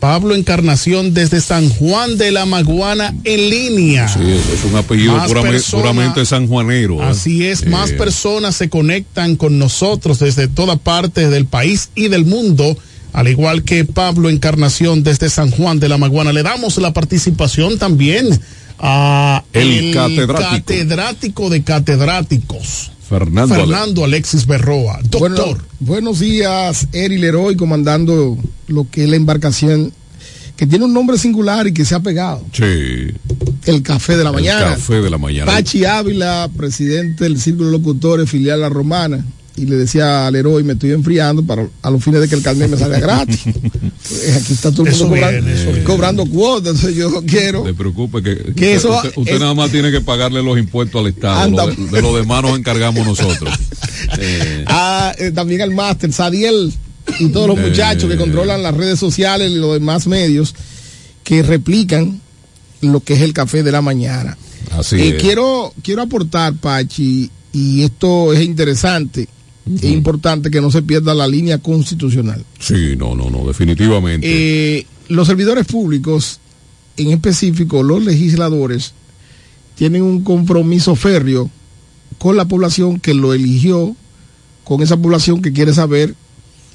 Pablo Encarnación desde San Juan de la Maguana en línea. Sí, es un apellido puramente, persona- puramente sanjuanero. ¿eh? Así es, más personas se conectan con nosotros desde toda parte del país y del mundo, al igual que Pablo Encarnación desde San Juan de la Maguana. Le damos la participación también a El catedrático. catedrático de catedráticos, Fernando, Fernando Alexis Berroa. Doctor, Bueno, buenos días, Eri Leroy, comandando lo que es la embarcación que tiene un nombre singular y que se ha pegado. Sí. El Café de la El Mañana. café de la mañana. Pachi Ávila, presidente del Círculo de Locutores, filial La Romana. Y le decía al Leroy, me estoy enfriando para a los fines de que el carnet me salga gratis. Pues aquí está todo el mundo cobrando, cuotas, entonces yo quiero. No se preocupe que, Que usted, eso usted- usted es- nada más tiene que pagarle los impuestos al Estado. Anda. Lo de, de lo demás nos encargamos nosotros. Eh, Ah, eh, también al máster, Sadiel y todos los Eh. muchachos que controlan las redes sociales y los demás medios que replican lo que es el café de la mañana. así Eh, es. quiero, quiero aportar, Pachi, y esto es interesante, es importante que no se pierda la línea constitucional. Sí, no, no, no, definitivamente. Eh, los servidores públicos, en específico los legisladores, tienen un compromiso férreo con la población que lo eligió, con esa población que quiere saber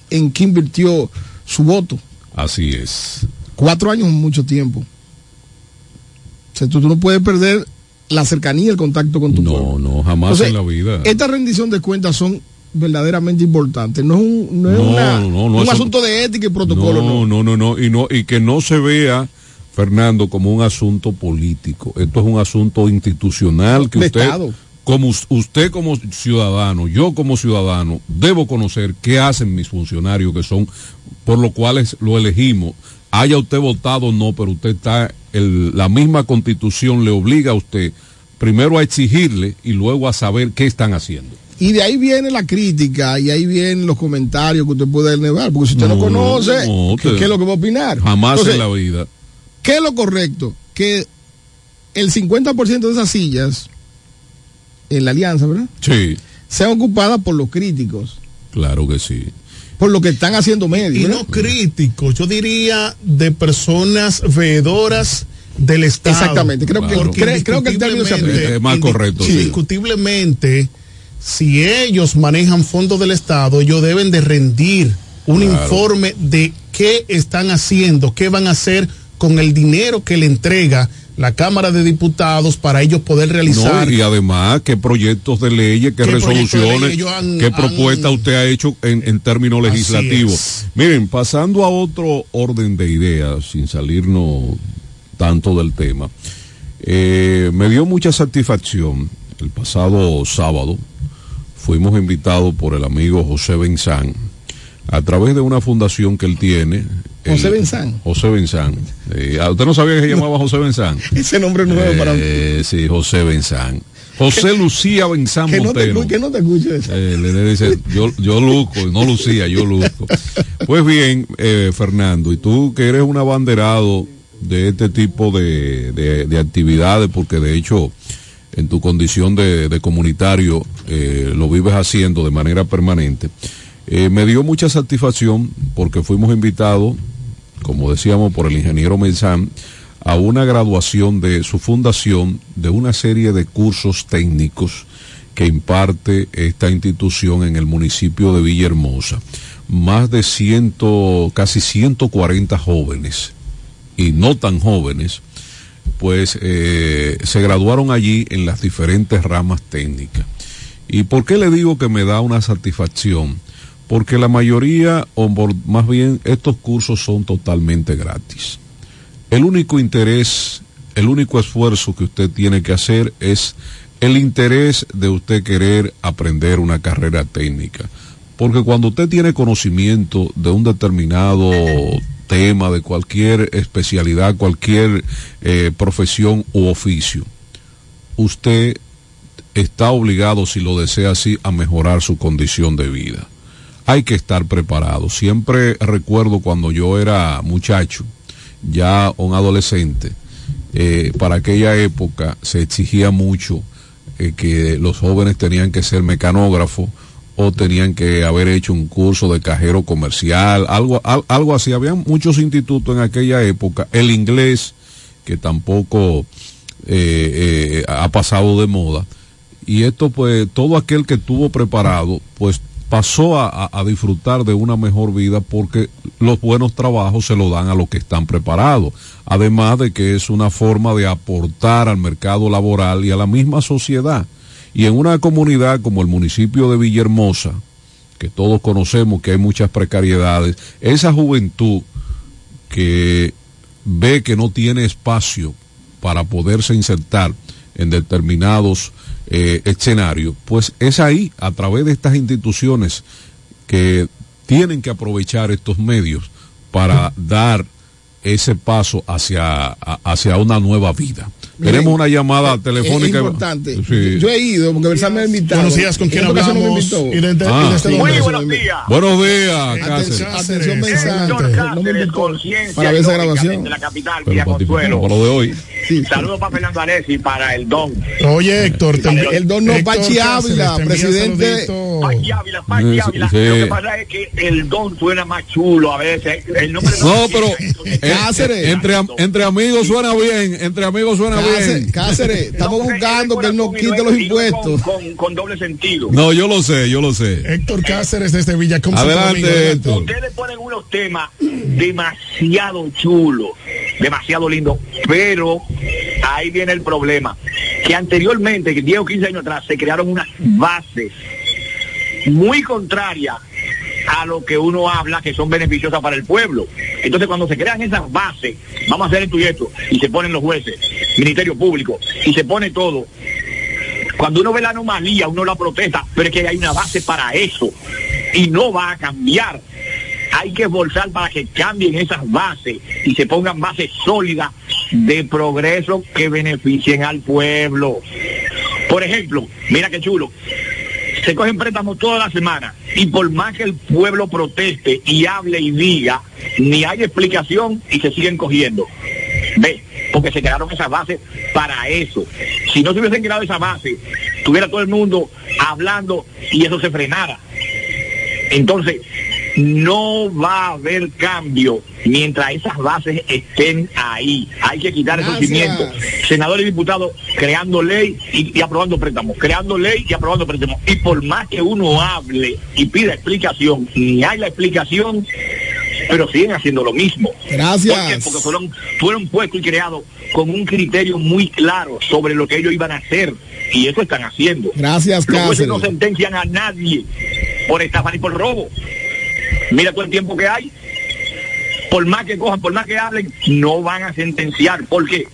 en qué invirtió su voto. Así es. Cuatro años es mucho tiempo. O sea, tú, tú no puedes perder la cercanía, el contacto con tu pueblo. No, no, jamás Entonces, en la vida. Esta rendición de cuentas son verdaderamente importantes. No es un, no es No, una- no, un asunto de ética y protocolo. no, no, no, no, y no, y que no se vea, Fernando, como un asunto político. Esto es un asunto institucional que De usted Estado. como us- usted como ciudadano, yo como ciudadano, debo conocer qué hacen mis funcionarios que son por los cuales lo elegimos. Haya usted votado o no, pero usted está, el- la misma constitución le obliga a usted primero a exigirle y luego a saber qué están haciendo. Y de ahí viene la crítica y ahí vienen los comentarios que usted puede nevar, porque si usted no, No, conoce, no, ¿qué, es lo que va a opinar? Jamás Entonces, en la vida. ¿Qué es lo correcto? Que el 50% de esas sillas en la alianza, ¿verdad? Sí, Sean ocupadas por los críticos, claro que sí. por lo que están haciendo medios. Y ¿verdad? no críticos, yo diría de personas veedoras del Estado. Exactamente, creo que- creo que el término se aplica. indiscutiblemente- Es más correcto, sí. Si ellos manejan fondos del Estado, ellos deben de rendir un Claro. informe de qué están haciendo, qué van a hacer con el dinero que le entrega la Cámara de Diputados para ellos poder realizar No, y además, qué proyectos de leyes, qué, ¿Qué proyectos de resoluciones, ley ellos han- qué han- propuestas usted ha hecho en, en términos legislativos. Miren, pasando a otro orden de ideas, sin salirnos tanto del tema, eh, me dio mucha satisfacción el pasado sábado. Fuimos invitados por el amigo José Benzán a través de una fundación que él tiene. José el- Benzán. José Benzán. Eh, ¿Usted no sabía que se llamaba José Benzán? Ese nombre nuevo para mí. Eh, sí, José Benzán. José Lucía Benzán Que no, te, Montero. que no te escuches. Eh, le, le dice, yo, yo luco, no Lucía, yo luco. Pues bien, eh, Fernando, y tú que eres un abanderado de este tipo de, de- de actividades, porque de hecho en tu condición de, de comunitario eh, lo vives haciendo de manera permanente, eh, me dio mucha satisfacción porque fuimos invitados, como decíamos, por el ingeniero Menzán, a una graduación de su fundación de una serie de cursos técnicos que imparte esta institución en el municipio de Villahermosa. Más de ciento, casi 140 jóvenes y no tan jóvenes, pues eh, se graduaron allí en las diferentes ramas técnicas. ¿Y por qué le digo que me da una satisfacción? Porque la mayoría, o más bien, estos cursos son totalmente gratis. El único interés, el único esfuerzo que usted tiene que hacer es el interés de usted querer aprender una carrera técnica. Porque cuando usted tiene conocimiento de un determinado tema, de cualquier especialidad, cualquier eh, profesión u oficio, usted está obligado, si lo desea así, a mejorar su condición de vida. Hay que estar preparado. Siempre recuerdo cuando yo era muchacho, ya un adolescente, eh, para aquella época se exigía mucho eh, que los jóvenes tenían que ser mecanógrafos o tenían que haber hecho un curso de cajero comercial, algo, al- algo así. Había muchos institutos en aquella época. El inglés, que tampoco eh, eh, ha pasado de moda. Y esto, pues, todo aquel que estuvo preparado, pues pasó a- a disfrutar de una mejor vida porque los buenos trabajos se lo dan a los que están preparados. Además de que es una forma de aportar al mercado laboral y a la misma sociedad. Y en una comunidad como el municipio de Villahermosa, que todos conocemos que hay muchas precariedades, esa juventud que ve que no tiene espacio para poderse insertar en determinados eh, escenarios, pues es ahí, a través de estas instituciones que tienen que aprovechar estos medios para dar ese paso hacia, hacia una nueva vida. Miren, Tenemos una llamada Es telefónica. importante. Sí. Yo he ido porque Versal me ha invitado. Buenos días, ¿con quién no me hablamos? invitó. Y Ah. y sí, buenos días. Buenos días, Atención, Cáceres. atención, mensaje. No Para ver esa grabación. desde la capital, Pero Villa Consuelo. para lo de hoy. Sí. Saludos para Fernando Alessi, para el Don. Oye, Héctor, te El don no, Héctor Pachi Ávila, presidente. Pachi Ávila, Pachi Ávila. sí. Lo que pasa es que el Don suena más chulo a veces. El nombre No, pero eh, Cáceres. entre, entre amigos suena bien, entre amigos suena bien. Cáceres, estamos buscando que él nos quite los impuestos. Con, con, con doble sentido. No, yo lo sé, yo lo sé. Héctor Cáceres desde Villacom. Adelante. Héctor. Ustedes ponen unos temas demasiado chulos, demasiado lindos, pero ahí viene el problema, que anteriormente, que 10 o 15 años atrás, se crearon unas bases muy contrarias a lo que uno habla que son beneficiosas para el pueblo. Entonces cuando se crean esas bases, vamos a hacer esto y esto, y se ponen los jueces, Ministerio Público, y se pone todo, Cuando uno ve la anomalía, uno la protesta, pero es que hay una base para eso y no va a cambiar. Hay que esforzar para que cambien esas bases y se pongan bases sólidas de progreso que beneficien al pueblo. Por ejemplo, mira qué chulo, se cogen préstamos toda la semana y por más que el pueblo proteste y hable y diga, ni hay explicación y se siguen cogiendo. Ve, porque se crearon esas bases para eso. Si no se hubiesen creado esa base, tuviera todo el mundo hablando y eso se frenara. Entonces, no va a haber cambio mientras esas bases estén ahí. Hay que quitar esos Gracias. cimientos. Senadores y diputados creando ley y, y aprobando préstamos, creando ley y aprobando préstamos. Y por más que uno hable y pida explicación, ni hay la explicación, pero siguen haciendo lo mismo. Gracias. ¿Por qué? Porque fueron, fueron puestos y creados con un criterio muy claro sobre lo que ellos iban a hacer. Y eso están haciendo. Gracias, Los jueces no sentencian a nadie por estafar y por robo. Mira todo el tiempo que hay. Por más que cojan, por más que hablen, no van a sentenciar. ¿Por qué?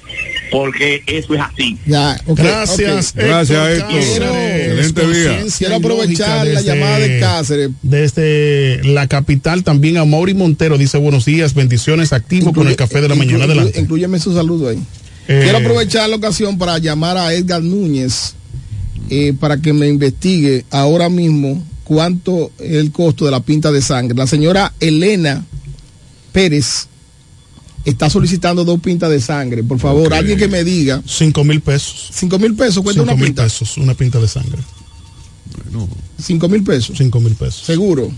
Porque eso es así. Ya, Gracias. Gracias, Héctor. Excelente día. Quiero aprovechar la llamada de Cáceres. Desde la capital también a Mauri Montero dice buenos días, bendiciones, activo con el café de la mañana. Inclu- Adelante. Inclúyeme su saludo ahí. Eh, Quiero aprovechar la ocasión para llamar a Edgar Núñez eh, para que me investigue ahora mismo cuánto es el costo de la pinta de sangre. La señora Elena Pérez está solicitando dos pintas de sangre. Por favor, alguien que me diga. Cinco mil pesos. Cinco mil pesos cuesta Cinco una mil pinta. pesos, una pinta de sangre. Cinco mil pesos. Cinco mil pesos. Seguro.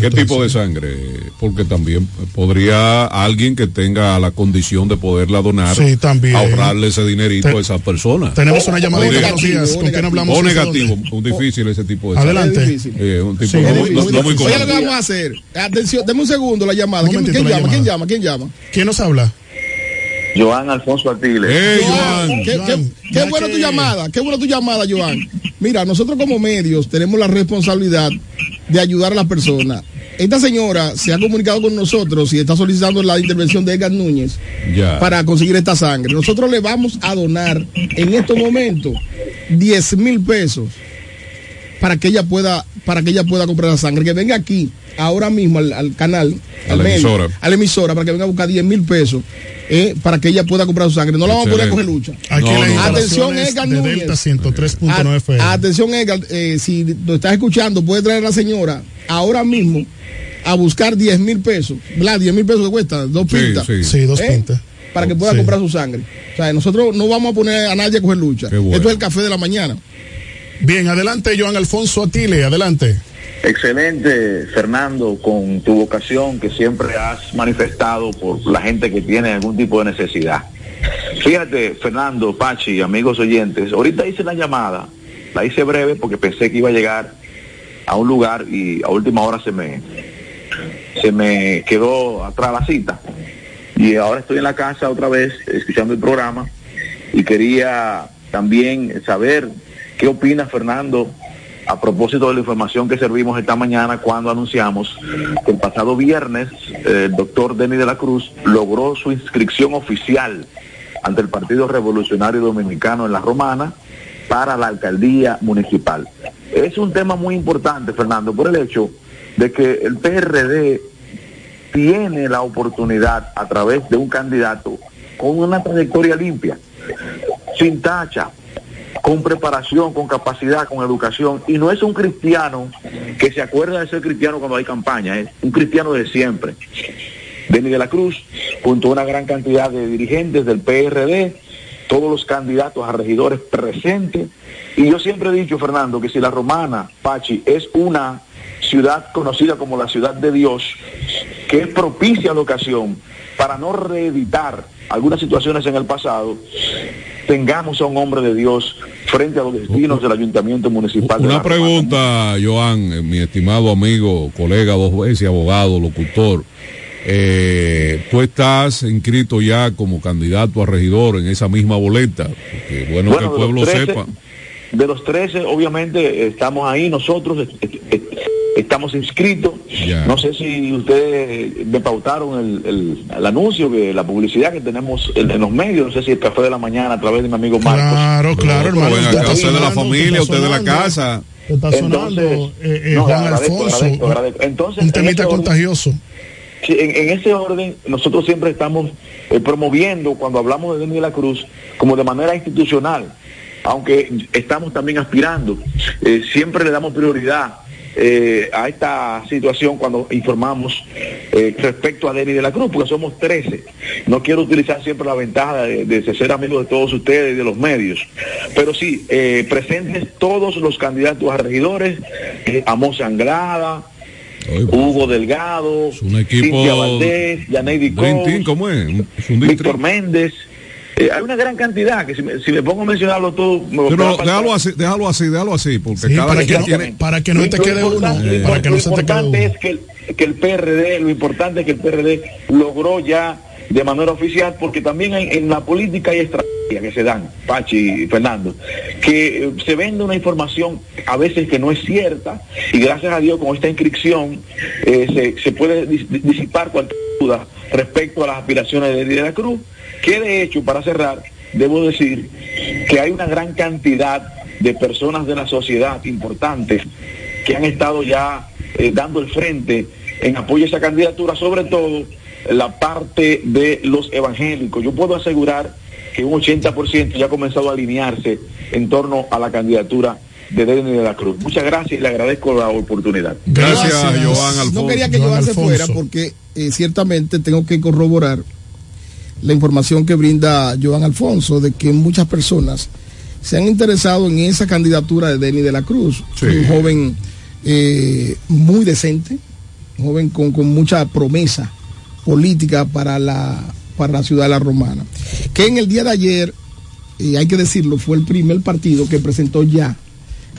¿Qué tipo de sangre? Porque también podría alguien que tenga la condición de poderla donar Sí, también. ahorrarle ese dinerito Te- a esa persona. Tenemos una llamada. Buenos días. ¿Con quién hablamos? O ¿Desde negativo, un difícil ese tipo de Adelante. sangre. Difícil. Eh, un tipo Sí, no, es muy- muy no- no muy Oye, lo que común. vamos a hacer. Atención, deme un segundo la llamada. Un ¿Quién, momentito, quién la llama? llamada. ¿Quién llama? ¿Quién llama? ¿Quién nos habla? Joan Alfonso Artiles. Eh, Joan, Joan. qué, Joan, qué- qué ya buena que- tu llamada, qué buena tu llamada, Joan. Mira, nosotros como medios tenemos la responsabilidad de ayudar a las personas. Esta señora se ha comunicado con nosotros y está solicitando la intervención de Edgar Núñez Ya. para conseguir esta sangre. Nosotros le vamos a donar en estos momentos 10 mil pesos para que ella pueda para que ella pueda comprar la sangre. Que venga aquí ahora mismo al, al canal, A al la medio, emisora. a la emisora para que venga a buscar 10 mil pesos eh, para que ella pueda comprar su sangre. No la vamos a poner a coger lucha. Aquí No. Atención, Edgar de Núñez. Delta 103.9 A- FM. Atención, Edgar, eh, si lo estás escuchando, puede traer a la señora ahora mismo a buscar 10 mil pesos. ¿Verdad? 10 mil pesos cuesta, dos Sí, pintas. sí. Sí, dos ¿Eh? pintas. Para que pueda Sí. comprar su sangre. O sea, nosotros no vamos a poner a nadie a coger lucha. Bueno. Esto es el café de la mañana. Bien, adelante, Joan Alfonso Atile, adelante. Excelente, Fernando, con tu vocación que siempre has manifestado por la gente que tiene algún tipo de necesidad. Fíjate, Fernando, Pachi, amigos oyentes, ahorita hice la llamada, la hice breve porque pensé que iba a llegar a un lugar y a última hora se me, se me quedó atrás la cita. Y ahora estoy en la casa otra vez escuchando el programa y quería también saber qué opina Fernando a propósito de la información que servimos esta mañana cuando anunciamos que el pasado viernes eh, el doctor Denis de la Cruz logró su inscripción oficial ante el Partido Revolucionario Dominicano en la Romana para la alcaldía municipal. Es un tema muy importante, Fernando, por el hecho de que el PRD tiene la oportunidad a través de un candidato con una trayectoria limpia, sin tacha, con preparación, con capacidad, con educación, y no es un cristiano que se acuerda de ser cristiano cuando hay campaña, es un cristiano de siempre. Denis de la Cruz, junto a una gran cantidad de dirigentes del PRD, todos los candidatos a regidores presentes, y yo siempre he dicho, Fernando, que si la romana, Pachi, es una ciudad conocida como la ciudad de Dios, que es propicia a la ocasión para no reeditar algunas situaciones en el pasado, tengamos a un hombre de Dios frente a los destinos del ayuntamiento municipal. Una pregunta, Joan, eh, mi estimado amigo, colega dos veces, abogado, locutor. Eh, tú estás inscrito ya como candidato a regidor en esa misma boleta. Porque bueno, Bueno, que el pueblo 13, sepa. De los 13, obviamente, estamos ahí nosotros. est- est- est- estamos inscritos. Ya. No sé si ustedes me pautaron el, el- el anuncio, que la publicidad que tenemos en, en los medios, no sé si el café de la mañana a través de mi amigo Marcos. Claro, claro, hermano. usted de la familia, usted de la casa. Está sonando, Entonces, eh, eh, no, Juan agradezco, Alfonso. agradezco, agradezco. Entonces, un temita orden- contagioso. Sí, en, en ese orden, nosotros siempre estamos eh, promoviendo, cuando hablamos de Denis de la Cruz, como de manera institucional, aunque estamos también aspirando, eh, siempre le damos prioridad eh, a esta situación cuando informamos eh, respecto a Denis de la Cruz, porque somos 13. No quiero utilizar siempre la ventaja de, de ser amigo de todos ustedes y de los medios, pero sí, eh, presentes todos los candidatos a regidores, eh, Amos Anglada, Hugo Delgado, Un equipo. Cintia Valdés, un Dream Víctor Méndez. Eh, hay una gran cantidad que si me, si me pongo a mencionarlo todo, me Pero déjalo así, déjalo así, déjalo así, porque Sí, cada para que no- tiene. para que no Lo- te lo quede uno. importante- Para que no lo se te quede importante uno. es que el, que el PRD, lo importante es que el PRD logró ya de manera oficial, porque también hay- en la política hay estrategias que se dan, Pachi y Fernando, que eh, se vende una información a veces que no es cierta, y gracias a Dios con esta inscripción eh, se, se puede dis- disipar cualquier duda respecto a las aspiraciones de la Cruz, que de hecho, para cerrar, debo decir que hay una gran cantidad de personas de la sociedad importantes que han estado ya eh, dando el frente en apoyo a esa candidatura, sobre todo la parte de los evangélicos. Yo puedo asegurar que un 80% ya ha comenzado a alinearse en torno a la candidatura de Denis de la Cruz. Muchas gracias y le agradezco la oportunidad. Gracias, Joan Alfonso. No quería que Joan Joan se Alfonso. fuera porque eh, ciertamente tengo que corroborar la información que brinda Joan Alfonso de que muchas personas se han interesado en esa candidatura de Denis de la Cruz, Sí. un joven eh, muy decente, un joven con, con mucha promesa política para la, para la ciudad de la Romana, que en el día de ayer, y hay que decirlo, fue el primer partido que presentó ya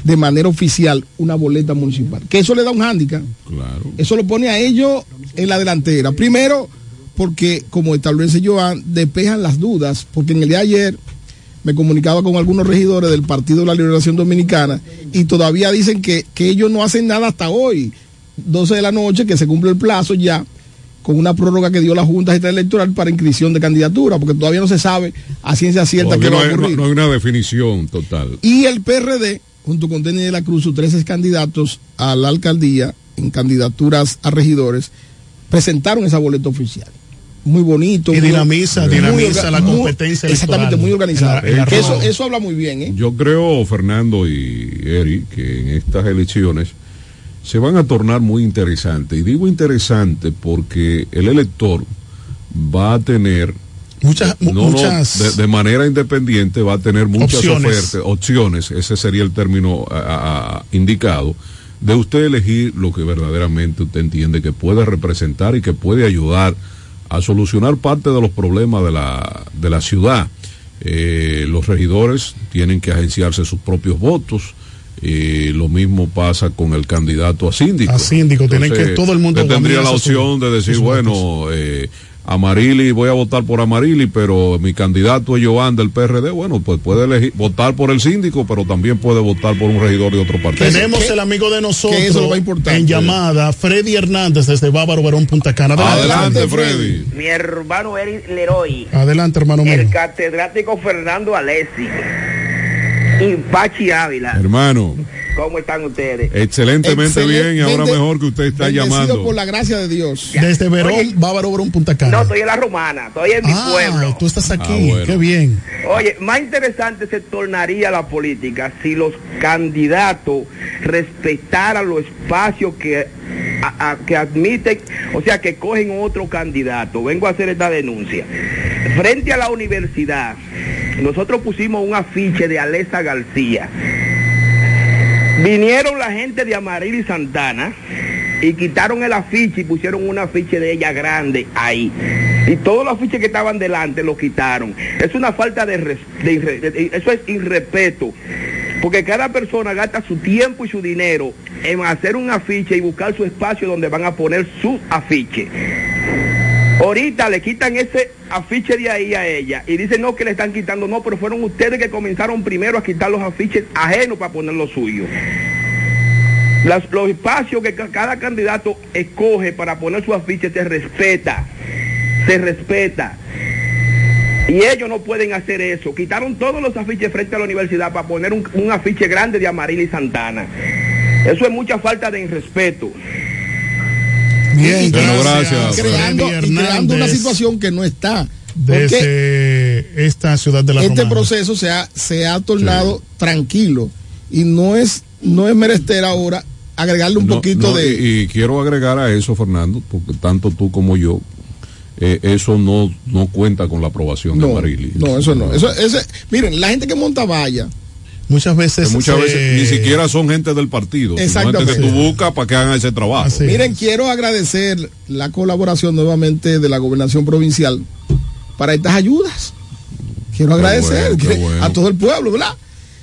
de manera oficial una boleta municipal, que eso le da un hándicap. Claro. Eso lo pone a ellos en la delantera. Primero, porque, como establece Joan, despejan las dudas, porque en el día de ayer me comunicaba con algunos regidores del Partido de la Liberación Dominicana y todavía dicen que, que ellos no hacen nada hasta hoy, 12 de la noche, que se cumple el plazo ya, con una prórroga que dio la Junta Electoral para inscripción de candidatura, porque todavía no se sabe a ciencia cierta qué no, va a hay, no- ocurrir. no hay una definición total. Y el PRD, junto con Denis de la Cruz, sus 13 candidatos a la alcaldía en candidaturas a regidores, presentaron esa boleta oficial. Muy bonito. Y muy- dinamiza, muy dinamiza la muy- competencia Exactamente, electoral muy Que eso, eso habla muy bien, ¿eh? Yo creo, Fernando y Eri, que en estas elecciones se van a tornar muy interesantes. Y digo interesante porque el elector va a tener Muchas, no, muchas de, de manera independiente va a tener muchas Opciones. ofertas, opciones, ese sería el término a- a- a- indicado, de usted elegir lo que verdaderamente usted entiende que puede representar y que puede ayudar a solucionar parte de los problemas de la, de la ciudad. Eh, los regidores tienen que agenciarse sus propios votos. Eh, lo mismo pasa con el candidato a síndico. A síndico, tienen que todo el mundo tendría la opción de decir, bueno, eh, Amarili, voy a votar por Amarili, pero mi candidato es Joan del PRD, bueno, pues puede elegir, votar por el síndico, pero también puede votar por un regidor de otro partido. Tenemos el amigo de nosotros eso en llamada, Freddy Hernández desde Bávaro Verón, Punta Cana. Adelante, Freddy. Mi hermano Eric Leroy, Adelante, hermano mío. el catedrático Fernando Alessi Pachi Ávila. Hermano, ¿Cómo están ustedes? excelentemente Excelente. bien y ahora mejor que usted está Bendecido llamando. por la gracia de Dios. Desde Verón, Oye. Bávaro Verón, Punta Cana. No, estoy en la romana, estoy en mi ah, pueblo. tú estás aquí, Ah, bueno. qué bien. Oye, más interesante se tornaría la política si los candidatos respetaran los espacios que, a- a- que admiten, o sea, que cogen otro candidato. Vengo a hacer esta denuncia. Frente a la universidad, nosotros pusimos un afiche de Alesa García. Vinieron la gente de Amaril y Santana y quitaron el afiche y pusieron un afiche de ella grande ahí. Y todos los afiches que estaban delante lo quitaron. Es una falta de, res- de- eso es irrespeto. Porque cada persona gasta su tiempo y su dinero en hacer un afiche y buscar su espacio donde van a poner su afiche. Ahorita le quitan ese afiche de ahí a ella y dicen no que le están quitando, no, pero fueron ustedes que comenzaron primero a quitar los afiches ajenos para poner los suyos. Las- los espacios que ca- cada candidato escoge para poner su afiche se respeta, se respeta. Y ellos no pueden hacer eso. Quitaron todos los afiches frente a la universidad para poner un, un afiche grande de Amarili Santana. Eso es mucha falta de irrespeto. Bien, Creando- gracias. creando, Freddy y creando una situación que no está. Porque desde esta ciudad de la este Romana. proceso se ha, se ha tornado tranquilo y no es, no es menester ahora agregarle un No, poquito no, de... y, y quiero agregar a eso, Fernando, porque tanto tú como yo, eh, eso no, no cuenta con la aprobación de No, Marili. no, eso no. Eso, ese, miren, la gente que monta valla, Muchas veces. Que muchas se- veces ni siquiera son gente del partido, sino gente que tú Exactamente. buscas para que hagan ese trabajo. Miren, quiero agradecer la colaboración nuevamente de la gobernación provincial para estas ayudas. Quiero Qué agradecer bueno, bueno. a todo el pueblo, ¿verdad?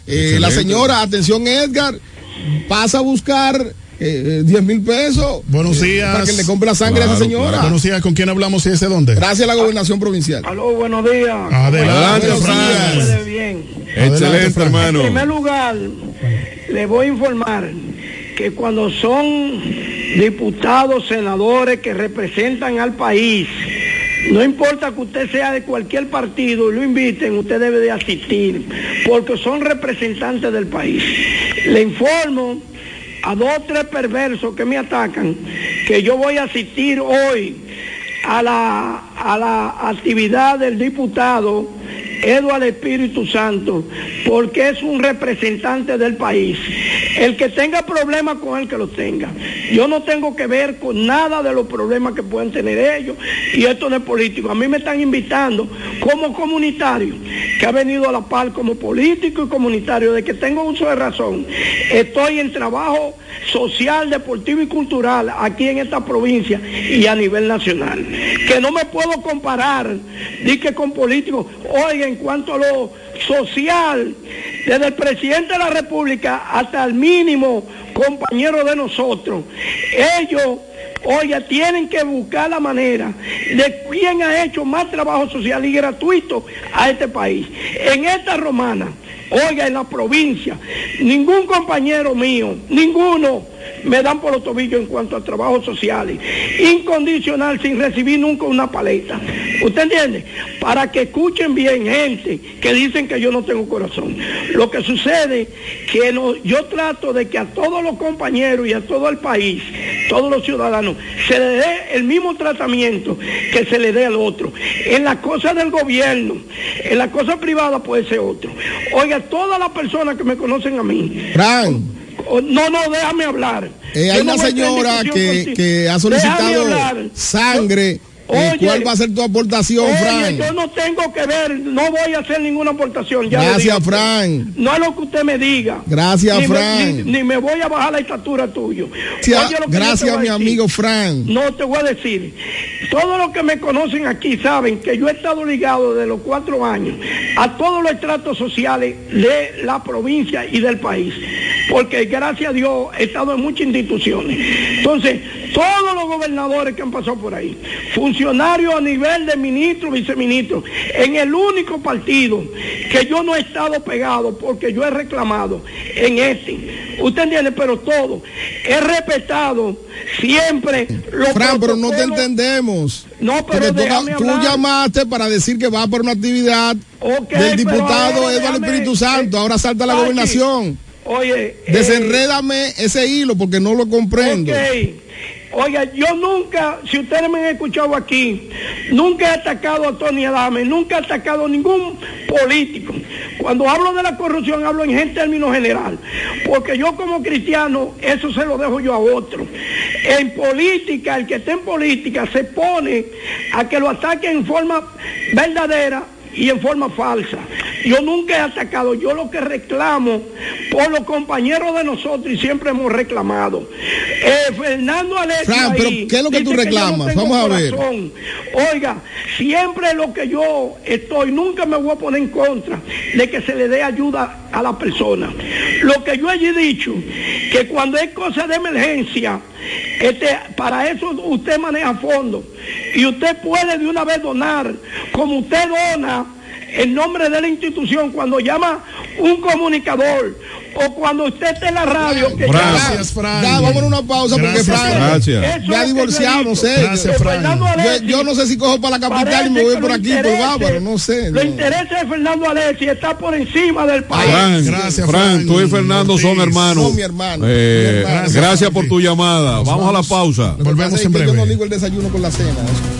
Eh, la señora, atención Edgar, pasa a buscar eh, 10 mil pesos. Buenos eh, días. Para que le compre la sangre a esa señora. Buenos días, ¿con quién hablamos y desde dónde? Gracias a la gobernación provincial. Aló, buenos días. Adelante, Buenos Fran. días, puede bien. Excelente, hermano. En primer lugar, le voy a informar que cuando son diputados, senadores que representan al país, no importa que usted sea de cualquier partido y lo inviten, usted debe de asistir, porque son representantes del país. Le informo a dos o tres perversos que me atacan que yo voy a asistir hoy a la, a la actividad del diputado Eduardo Espíritu Santo, porque es un representante del país. El que tenga problemas con él, que los tenga. Yo no tengo que ver con nada de los problemas que pueden tener ellos, y esto no es político. A mí me están invitando como comunitario, que ha venido a la par como político y comunitario, de que tengo uso de razón. Estoy en trabajo social, deportivo y cultural aquí en esta provincia y a nivel nacional. Que no me puedo comparar, di que con políticos. Oiga, en cuanto a lo social, desde el presidente de la República hasta el mínimo compañero de nosotros, ellos, oiga, tienen que buscar la manera de quién ha hecho más trabajo social y gratuito a este país. En esta romana, oiga, en la provincia, ningún compañero mío, ninguno, me dan por los tobillos en cuanto a trabajos sociales. Incondicional, sin recibir nunca una paleta. ¿Usted entiende? Para que escuchen bien gente que dicen que yo no tengo corazón. Lo que sucede que no- yo trato de que a todos los compañeros y a todo el país, todos los ciudadanos, se le dé el mismo tratamiento que se le dé al otro. En las cosas del gobierno, en las cosas privadas puede ser otro. Oiga, todas las personas que me conocen a mí, No, no, déjame hablar. eh, hay Yo una señora que, que ha solicitado sangre. Oye, ¿Cuál va a ser tu aportación, Oye, Fran? yo no tengo que ver, no voy a hacer ninguna aportación. ya Gracias, digo. Fran. No es lo que usted me diga. Gracias, Ni me- Fran. ni, ni me voy a bajar la estatura tuyo. Gracias, Oye gracias mi amigo Fran. No te voy a decir. Todos los que me conocen aquí saben que yo he estado ligado desde los cuatro años a todos los estratos sociales de la provincia y del país. Porque gracias a Dios he estado en muchas instituciones. Entonces, todos los gobernadores que han pasado por ahí, funcionarios a nivel de ministro, viceministro, en el único partido que yo no he estado pegado porque yo he reclamado en este. Usted entiende, pero todo. He respetado siempre los Fran, pero no te entendemos. No, pero tú, llamaste para decir que va para una actividad del diputado Eduardo Espíritu Santo. Ahora salta la Pachi, gobernación. Oye, eh, Desenrédame ese hilo porque no lo comprendo. Ok. Oiga, yo nunca, si ustedes me han escuchado aquí, nunca he atacado a Tony Adame, nunca he atacado a ningún político. Cuando hablo de la corrupción hablo en términos general, porque yo como cristiano eso se lo dejo yo a otro. En política, el que esté en política se pone a que lo ataquen en forma verdadera y en forma falsa. Yo nunca he atacado, yo lo que reclamo por los compañeros de nosotros y siempre hemos reclamado. Eh, Fernando Alessio Fran, pero ahí ¿qué es lo que tú no reclamas? Vamos a ver. Oiga, siempre lo que yo estoy, nunca me voy a poner en contra de que se le dé ayuda a la persona. Lo que yo he dicho, que cuando hay cosas de emergencia, este, para eso usted maneja fondos. Y usted puede de una vez donar, como usted dona en nombre de la institución cuando llama un comunicador o cuando usted esté en la radio. Que Gracias, Fran. Ya, vamos a una pausa porque Gracias, Fran gracias. divorciado, no sé. Gracias, Fran. Yo, yo no sé si cojo para la capital y me voy por aquí, por Bávaro, no sé. Los intereses de Fernando Alessi está por encima del país. Fran, Gracias, Fran, Fran. tú y Fernando son hermanos. Son mi hermano, Eh, mi hermano. gracias, Gracias, por tu llamada. Vamos, a la pausa. Pasa es que Yo no digo el desayuno con la cena. El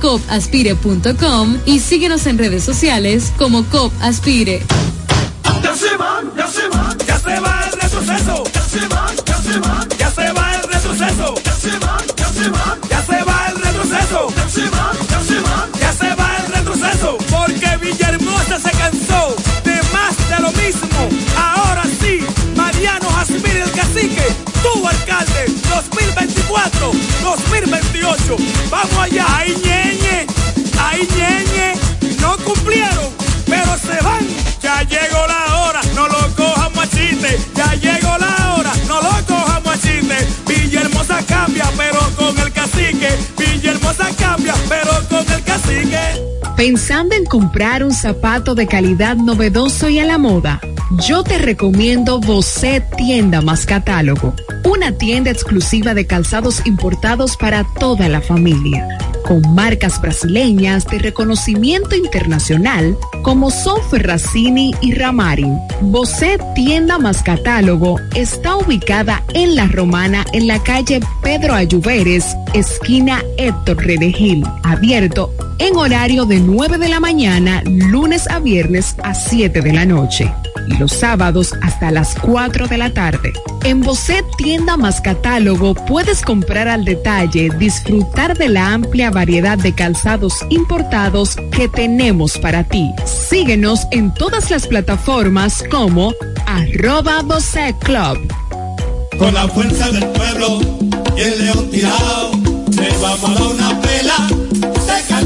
copaspire.com y síguenos en redes sociales como COP Aspire. Ya se van, ya se van, ya se va el retroceso. Ya se van, ya se van, ya se va el retroceso. Ya se van, ya se van, ya se va el retroceso. Ya se van, ya se van, ya se va el retroceso. Porque Villahermosa se cansó de más de lo mismo. Ahora sí, Mariano Jasmine el cacique, tu alcalde, 2024, 2028. Vamos allá, ahí ñeñe, ahí ñeñe, no cumplieron, pero se van. Ya llegó la hora, no lo cojamos a chiste. Ya llegó la hora, no lo cojamos a chiste. Villahermosa cambia, pero con el cacique. Villahermosa cambia, pero con el cacique. Pensando en comprar un zapato de calidad novedoso y a la moda, yo te recomiendo Bocet Tienda más Catálogo, una tienda exclusiva de calzados importados para toda la familia, con marcas brasileñas de reconocimiento internacional como son y Ramarin. Bocet Tienda más Catálogo está ubicada en La Romana en la calle Pedro Ayuberes, esquina Héctor Redegil, abierto en horario de 9 de la mañana, lunes a viernes a 7 de la noche. Y los sábados hasta las 4 de la tarde. En Tienda más Catálogo puedes comprar al detalle, disfrutar de la amplia variedad de calzados importados que tenemos para ti. Síguenos en todas las plataformas como arroba Bocet Club. Con la fuerza del pueblo y el león tirado, le vamos a una pela.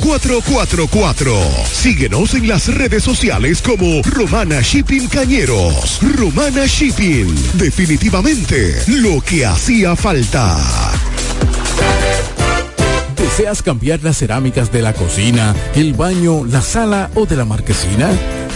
4444. Síguenos en las redes sociales como Romana Shipping Cañeros. Romana Shipping. Definitivamente lo que hacía falta. ¿Deseas cambiar las cerámicas de la cocina, el baño, la sala o de la marquesina?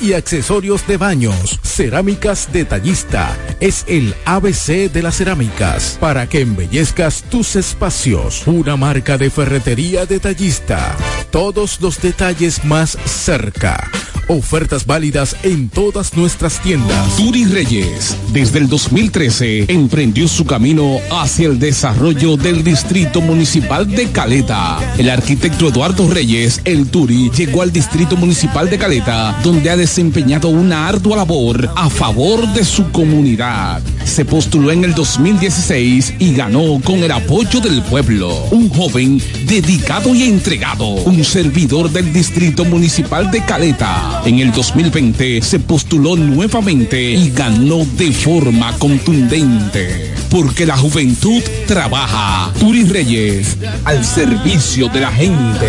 y accesorios de baños. Cerámica Cerámicas Detallista es el ABC de las cerámicas para que embellezcas tus espacios. Una marca de ferretería detallista. Todos los detalles más cerca. Ofertas válidas en todas nuestras tiendas. Turi Reyes, desde el 2013, emprendió su camino hacia el desarrollo del Distrito Municipal de Caleta. El arquitecto Eduardo Reyes, el Turi, llegó al Distrito Municipal de Caleta, donde ha desempeñado una ardua labor a favor de su comunidad. Se postuló en el 2016 y ganó con el apoyo del pueblo. Un joven dedicado y entregado, un servidor del Distrito Municipal de Caleta. En el 2020 se postuló nuevamente y ganó de forma contundente. Porque la juventud trabaja. Turi Reyes, al servicio de la gente.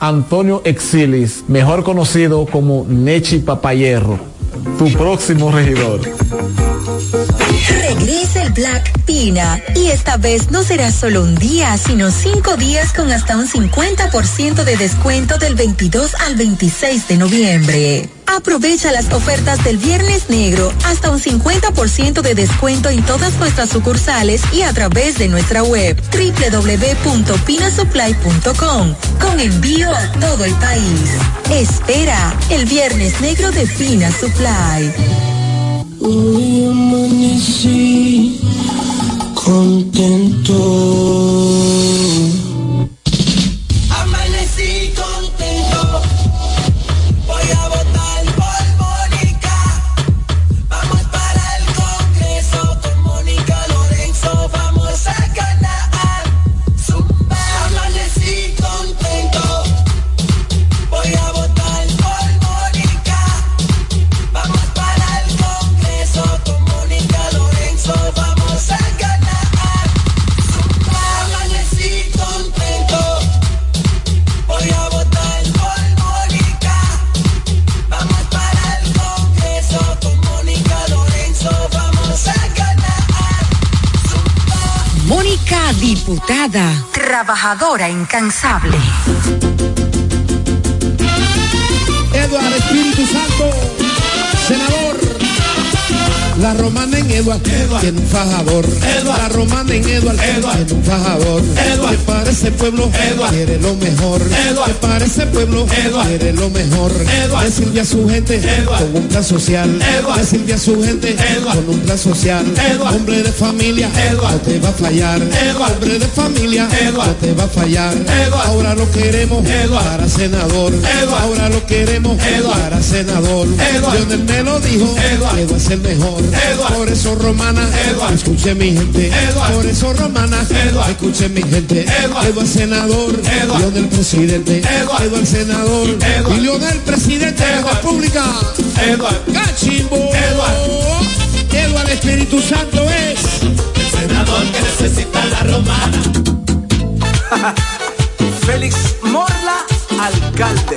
Antonio Exilis, mejor conocido como Nechi Papayerro, tu próximo regidor. Regresa el Black Pina y esta vez no será solo un día, sino cinco días con hasta un 50% de descuento del 22 al 26 de noviembre. Aprovecha las ofertas del Viernes Negro, hasta un 50% de descuento en todas nuestras sucursales y a través de nuestra web www.pinasupply.com con envío a todo el país. Espera el Viernes Negro de Pina Supply. Diputada, trabajadora incansable. Eduardo Espíritu Santo. La romana en Eduard, tiene un fajador. La romana en Eduard, tiene un fajador. Que para ese pueblo quiere lo mejor. Que para ese pueblo quiere lo mejor. Decirle a su gente con un plan social. Decirle a su gente con un plan social. Hombre de familia, no te va a fallar. Hombre de familia, no te va a fallar. Ahora lo queremos para senador. Ahora lo queremos para senador. Lionel me lo dijo, Eduard es el mejor. Por eso romana, escuche mi gente. Por eso romana, escuche mi gente. Eduard senador, Lionel presidente. Eduard senador, y Lionel presidente de la República. Cachimbo. Eduard Espíritu Santo es El senador que necesita la romana. Félix Morla, alcalde.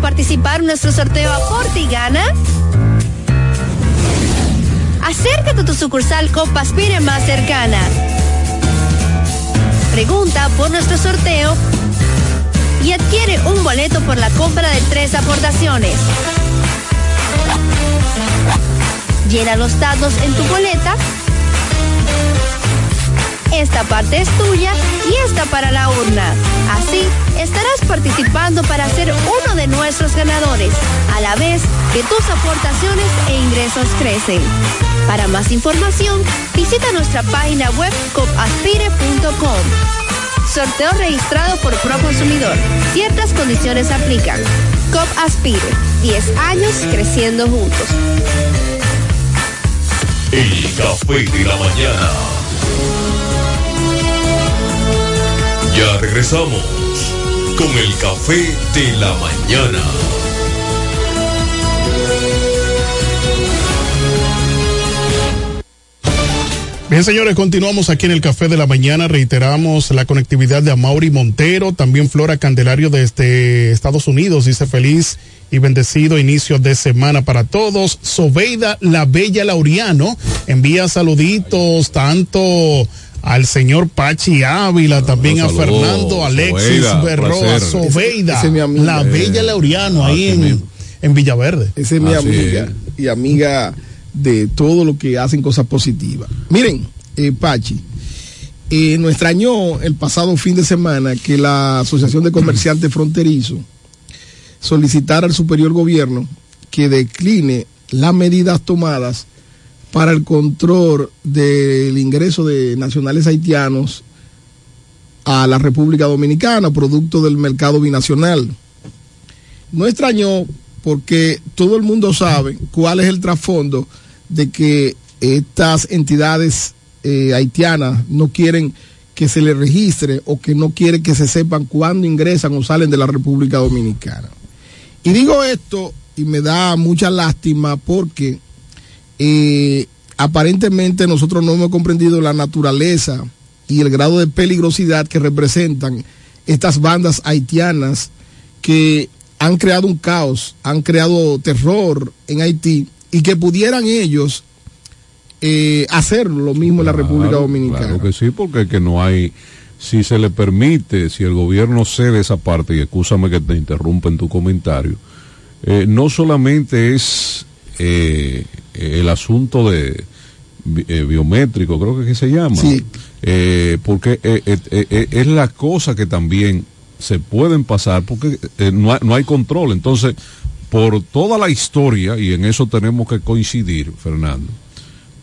participar en nuestro sorteo Aporte y Gana? Acércate a tu sucursal Copaspire más cercana. Pregunta por nuestro sorteo y adquiere un boleto por la compra de tres aportaciones. Llena los datos en tu boleta. Esta parte es tuya y esta para la urna. Así estarás participando para ser de nuestros ganadores, a la vez que tus aportaciones e ingresos crecen. Para más información, visita nuestra página web copaspire.com. Sorteo registrado por Proconsumidor. Ciertas condiciones aplican. COP Aspire. 10 años creciendo juntos. El café de la mañana. Ya regresamos con el café de la mañana. Bien, señores, continuamos aquí en el Café de la Mañana. Reiteramos la conectividad de Amaury Montero, también Flora Candelario desde Estados Unidos. Dice feliz y bendecido inicio de semana para todos. Sobeida La Bella Laureano envía saluditos tanto al señor Pachi Ávila, también a Fernando Alexis Sobeida, Berroa. Sobeida, Ese amiga. La Bella Laureano, ahí así en, Villaverde. Esa es mi Así amiga y amiga de todo lo que hacen cosas positivas. Miren, eh, Pachi, eh, nos extrañó el pasado fin de semana que la Asociación de Comerciantes Fronterizos solicitara al superior gobierno que decline las medidas tomadas para el control del ingreso de nacionales haitianos a la República Dominicana, producto del mercado binacional. No extrañó porque todo el mundo sabe cuál es el trasfondo de que estas entidades eh, haitianas no quieren que se les registre o que no quieren que se sepan cuándo ingresan o salen de la República Dominicana. Y digo esto y me da mucha lástima porque eh, aparentemente nosotros no hemos comprendido la naturaleza y el grado de peligrosidad que representan estas bandas haitianas que han creado un caos, han creado terror en Haití y que pudieran ellos eh, hacer lo mismo en la República Dominicana. Claro que sí, porque que no hay, si se le permite, si el gobierno cede esa parte, y escúchame que te interrumpa en tu comentario, eh, no solamente es eh, el asunto de eh, biométrico, creo que, que se llama, Sí. Eh, porque eh, eh, eh, eh, es la cosa que también se pueden pasar, porque eh, no, hay, no hay control. Entonces, por toda la historia, y en eso tenemos que coincidir, Fernando,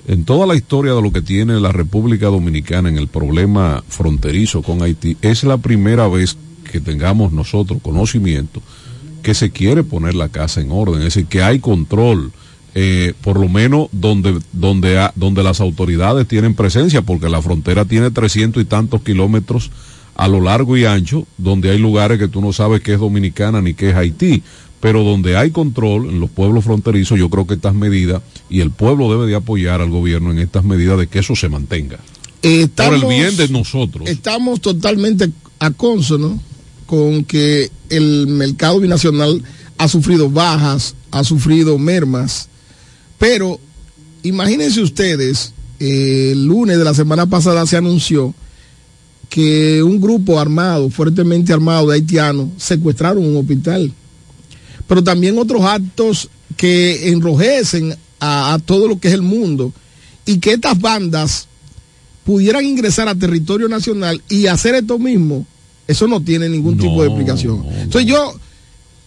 en toda la historia de lo que tiene la República Dominicana en el problema fronterizo con Haití, es la primera vez que tengamos nosotros conocimiento que se quiere poner la casa en orden, es decir, que hay control, eh, por lo menos donde, donde, donde las autoridades tienen presencia, porque la frontera tiene trescientos y tantos kilómetros a lo largo y ancho, donde hay lugares que tú no sabes qué es Dominicana ni qué es Haití, pero donde hay control en los pueblos fronterizos, yo creo que estas medidas, y el pueblo debe de apoyar al gobierno en estas medidas de que eso se mantenga. Por el bien de nosotros. Estamos totalmente a consono con que el mercado binacional ha sufrido bajas, ha sufrido mermas, pero imagínense ustedes, eh, el lunes de la semana pasada se anunció que un grupo armado, fuertemente armado de haitianos, secuestraron un hospital. Pero también otros actos que enrojecen a, a todo lo que es el mundo y que estas bandas pudieran ingresar a territorio nacional y hacer esto mismo, eso no tiene ningún tipo de explicación. Entonces yo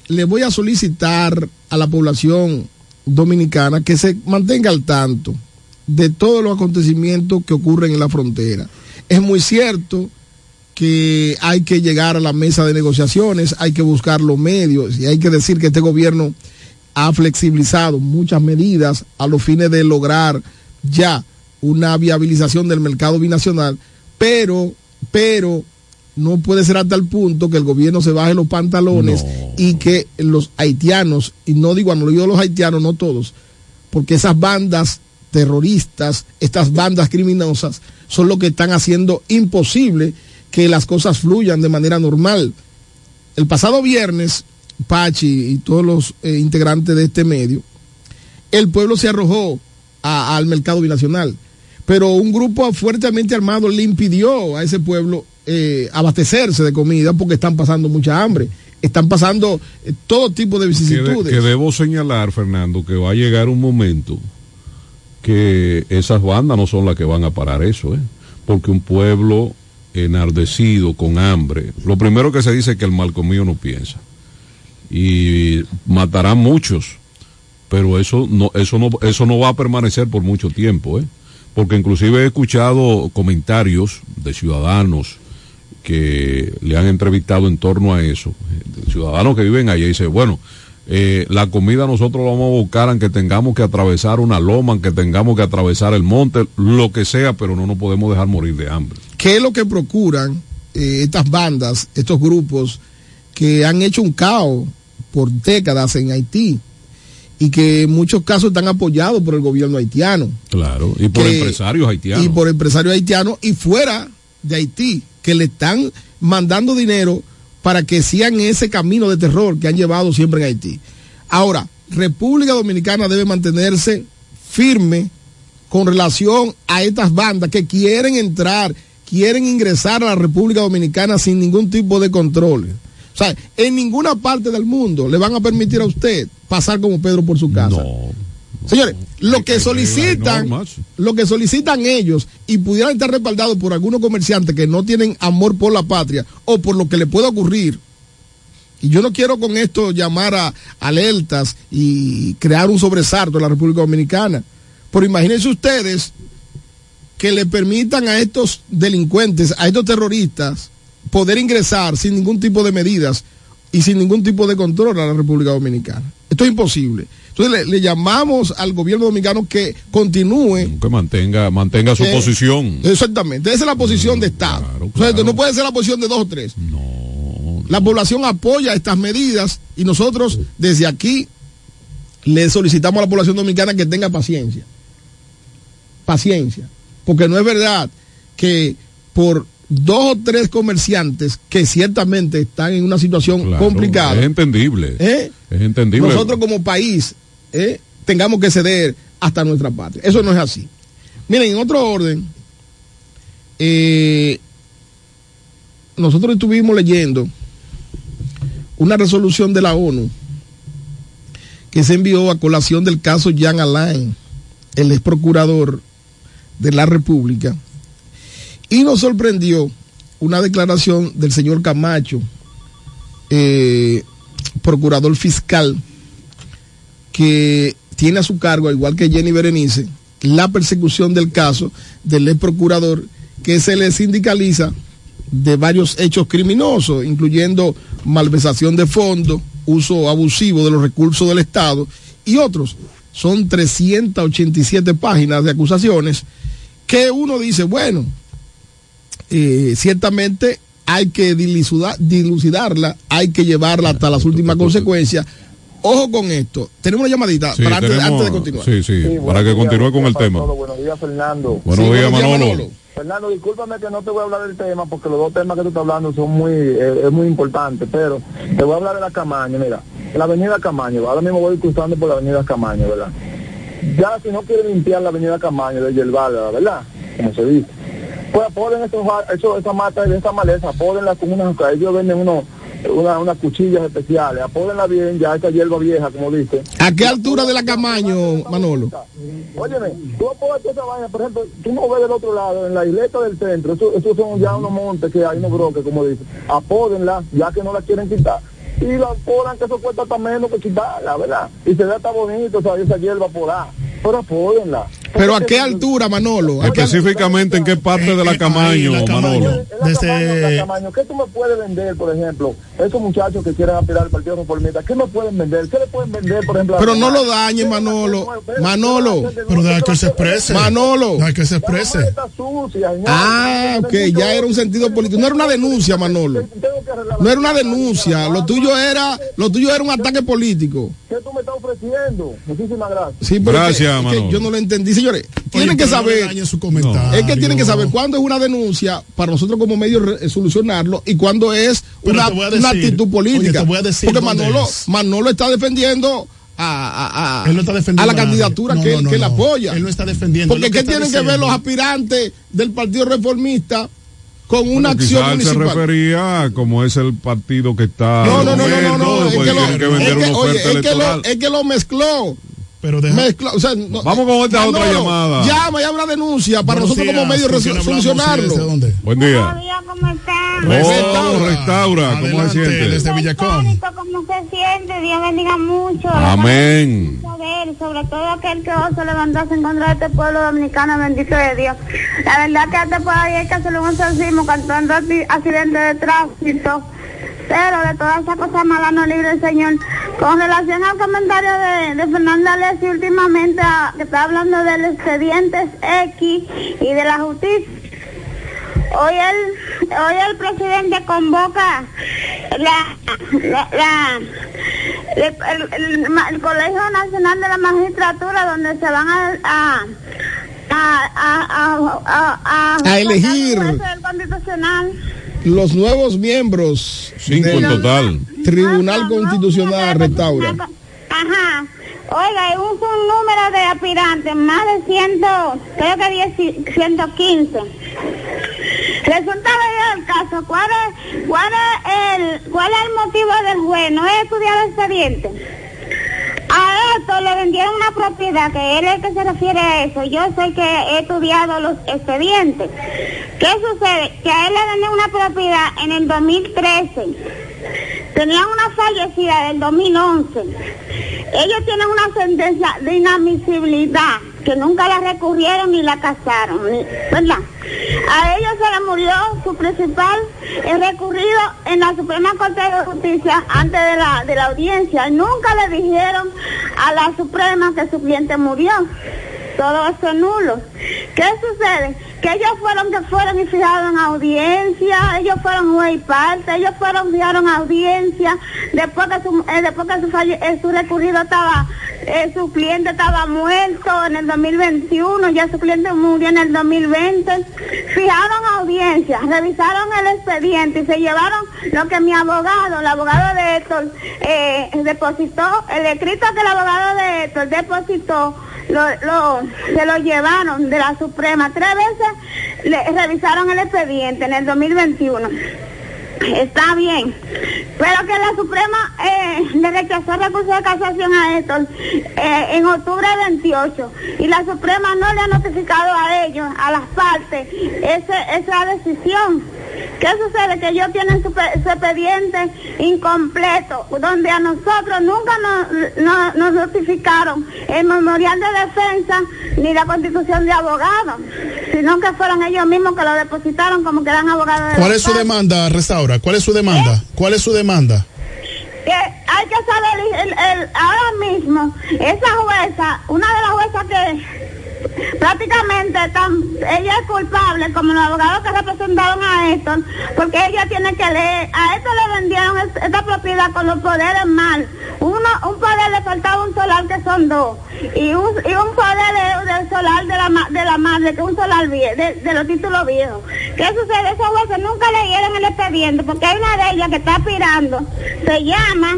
le voy a solicitar a la población dominicana que se mantenga al tanto de todos los acontecimientos que ocurren en la frontera. Es muy cierto que hay que llegar a la mesa de negociaciones, hay que buscar los medios y hay que decir que este gobierno ha flexibilizado muchas medidas a los fines de lograr ya una viabilización del mercado binacional, pero, pero no puede ser hasta el punto que el gobierno se baje los pantalones y que los haitianos, y no digo, no digo los haitianos, no todos, porque esas bandas terroristas, estas bandas criminosas, son lo que están haciendo imposible que las cosas fluyan de manera normal. El pasado viernes, Pachi y todos los eh, integrantes de este medio, el pueblo se arrojó a- al mercado binacional, pero un grupo fuertemente armado le impidió a ese pueblo eh, abastecerse de comida porque están pasando mucha hambre. Están pasando eh, todo tipo de Que, de- vicisitudes. que debo señalar, Fernando, que va a llegar un momento que esas bandas no son las que van a parar eso, ¿eh? porque un pueblo enardecido, con hambre, lo primero que se dice es que el mal comido no piensa. Y matarán muchos, pero eso no, eso no, eso no va a permanecer por mucho tiempo, ¿eh? porque inclusive he escuchado comentarios de ciudadanos que le han entrevistado en torno a eso, ciudadanos que viven allá y dicen, bueno, eh, la comida nosotros la vamos a buscar aunque tengamos que atravesar una loma, aunque tengamos que atravesar el monte, lo que sea, pero no nos podemos dejar morir de hambre. ¿Qué es lo que procuran eh, estas bandas, estos grupos que han hecho un caos por décadas en Haití y que en muchos casos están apoyados por el gobierno haitiano? Claro, y por Que- empresarios haitianos. y por empresarios haitianos y fuera de Haití, que le están mandando dinero para que sigan ese camino de terror que han llevado siempre en Haití. Ahora, República Dominicana debe mantenerse firme con relación a estas bandas que quieren entrar, quieren ingresar a la República Dominicana sin ningún tipo de control. O sea, en ninguna parte del mundo le van a permitir a usted pasar como Pedro por su casa. Señores, lo que solicitan, lo que solicitan ellos y pudieran estar respaldados por algunos comerciantes que no tienen amor por la patria o por lo que le pueda ocurrir. Y yo no quiero con esto llamar a alertas y crear un sobresalto en la República Dominicana. Pero imagínense ustedes que le permitan a estos delincuentes, a estos terroristas, poder ingresar sin ningún tipo de medidas y sin ningún tipo de control a la República Dominicana. Esto es imposible. Entonces le, le llamamos al gobierno dominicano que continúe. Que mantenga, mantenga su que- posición. Exactamente. Esa es la posición de Estado. O sea, no puede ser la posición de dos o tres. La población apoya estas medidas y nosotros desde aquí le solicitamos a la población dominicana que tenga paciencia. Paciencia. Porque no es verdad que por dos o tres comerciantes que ciertamente están en una situación Claro, complicada. Es entendible. ¿eh? Es entendible. nosotros como país ¿eh? tengamos que ceder hasta nuestra patria. Eso no es así. Miren, en otro orden, eh, nosotros estuvimos leyendo una resolución de la ONU que se envió a colación del caso Jean Alain, el ex procurador de la República, y nos sorprendió una declaración del señor Camacho, eh, procurador fiscal, que tiene a su cargo, al igual que Jenny Berenice, la persecución del caso del ex procurador que se le sindicaliza de varios hechos criminosos, incluyendo malversación de fondos, uso abusivo de los recursos del Estado y otros. Son 387 páginas de acusaciones que uno dice, bueno, eh, ciertamente hay que dilucidar- dilucidarla, hay que llevarla hasta las últimas consecuencias. Ojo con esto. Tenemos una llamadita Sí, para antes, tenemos- antes de continuar. Sí, sí, para que continúe con el tema. Buenos días, Fernando. Buenos días, Manolo. Fernando, discúlpame que no te voy a hablar del tema porque los dos temas que tú estás hablando son muy, eh, es muy importantes, pero te voy a hablar de la Camaño, mira, la avenida Camaño, ahora mismo voy cruzando por la avenida Camaño, ¿verdad? Ya si no quieren limpiar la avenida Camaño de Yerbalda, ¿verdad? Como se dice. Pues apoden esos, eso, esa mata y esa maleza, apódenla con unas, ellos venden unos, una- unas cuchillas especiales, apódenla bien, ya esa hierba vieja, como dice. ¿A qué altura de la Camaño, Manolo? Óyeme, tú apoyas esa vaina, por ejemplo, tú no ves del otro lado, en la isleta del centro, eso- esos son ya unos montes que hay unos broques, como dice. Apódenla, ya que no la quieren quitar. Y la apodan, que eso cuesta hasta menos que quitarla, ¿verdad? Y se ve hasta bonito, o sea, esa hierba por ahí. Pero apódenla. Pero ¿a qué altura, Manolo? Específicamente en qué parte de la Camaño, Manolo. Desde... Camaño, ¿qué tú me puedes vender, por ejemplo? Esos muchachos que quieren aspirar al Partido Reformista, ¿qué me pueden vender? ¿Qué le pueden vender, por ejemplo? a Pero no Camaño? lo dañe, Manolo. Manolo. Pero deja que se exprese. Manolo. Deja que se exprese. Ah, ok, ya era un sentido político. No era una denuncia, Manolo. No era una denuncia. Lo tuyo era, lo tuyo era un ataque político. ¿Qué tú me estás ofreciendo? Muchísimas gracias. Sí, Gracias, es que- es que Manolo. yo no lo entendí, señores. Tienen que no saber. dañe su comentario. Es que tienen que saber cuándo es una denuncia para nosotros como medio re- solucionarlo y cuándo es una, actitud política. oye, te voy a decir Porque Manolo, es. Manolo está defendiendo a, a- a- Él no está defendiendo a la candidatura No, que, no, no, que él no. apoya. Él no está defendiendo. Porque ¿qué tienen que ver los aspirantes del Partido Reformista con una Bueno, acción él se municipal. refería como es el partido que está. No, no, no, no, no, no, es que lo, tiene que vender es que, una oye, oferta es que lo, electoral. es que lo mezcló. Pero Mezcló, o sea, no- Vamos con esta otra Manolo, llamada. Llama y habla denuncia para Buenos nosotros como días, medio ¿con resu- quién hablamos? solucionarlo. Sí, ¿desde dónde? Buen día. ¿Cómo están? Oh, restaura, ¿cómo se siente? desde Villacón. ¿Cómo se siente? Dios bendiga mucho. Amén. Saber, sobre todo aquel que osa levantarse en contra de este pueblo dominicano, bendito de Dios. La verdad que este pueblo hay que hacerle un exorcismo cantando accidentes de tránsito. Pero de todas esas cosas malas no libre el Señor. Con relación al comentario de, de Fernanda Alessi últimamente, a- que está hablando del expediente X y de la justicia. Hoy el, hoy el presidente convoca la, la, la- el, el- el Colegio Nacional de la Magistratura donde se van a, a, a, a, a, a- A elegir. Constitucional. Los nuevos miembros Cinco en total. Tribunal Constitucional Restaura. Ajá. Oiga, hay un, un número de aspirantes, más de 100, creo que 10, 115. Resulta el caso, ¿cuál es, cuál, es el, ¿cuál es el motivo del juez? ¿No es estudiar el expediente? Le vendieron una propiedad, que él es el que se refiere a eso. Yo sé que he estudiado los expedientes. ¿Qué sucede? Que a él le vendieron una propiedad en el 2013. Tenían una fallecida del 2011. Ellos tienen una sentencia de inadmisibilidad que nunca la recurrieron ni la casaron, ¿verdad? A ellos se le murió su principal eh, recurrido en la Suprema Corte de Justicia antes de la, de la audiencia. Nunca le dijeron a la Suprema que su cliente murió. Todo eso es nulo. ¿Qué sucede? Que ellos fueron que fueron y fijaron audiencia, ellos fueron juez y parte, ellos fueron fijaron audiencia, después que su, eh, después que su, falle- eh, su recurrido estaba, eh, su cliente estaba muerto en el 2021, ya su cliente murió en el 2020, fijaron audiencia, revisaron el expediente y se llevaron lo que mi abogado, el abogado de Héctor, depositó, el escrito que el abogado de Héctor depositó, lo, lo, se lo llevaron de la Suprema. Tres veces le revisaron el expediente en el 2021. Está bien, pero que la Suprema eh, le rechazó el recurso de casación a Héctor eh, en octubre 28 y la Suprema no le ha notificado a ellos, a las partes, ese, esa decisión. ¿Qué sucede? Que ellos tienen su, pe- su expediente incompleto, donde a nosotros nunca nos, no- nos notificaron el memorial de defensa ni la constitución de abogados, sino que fueron ellos mismos que lo depositaron como que eran abogados de ¿Cuál es su demanda, Restaura? ¿Cuál es su demanda? ¿Cuál es su demanda? que hay que saber el, el- ahora mismo esa jueza una de las juezas que prácticamente tan, ella es culpable como los abogados que representaron a Héctor porque ella tiene que leer a Héctor le vendieron es- esta propiedad con los poderes mal uno un poder le faltaba un solar que son dos y un, y un poder de- del solar de la de la madre que un solar vie- de, de los títulos viejos ¿qué sucede? esos jueces nunca leyeron el expediente porque hay una de ellas que está aspirando se llama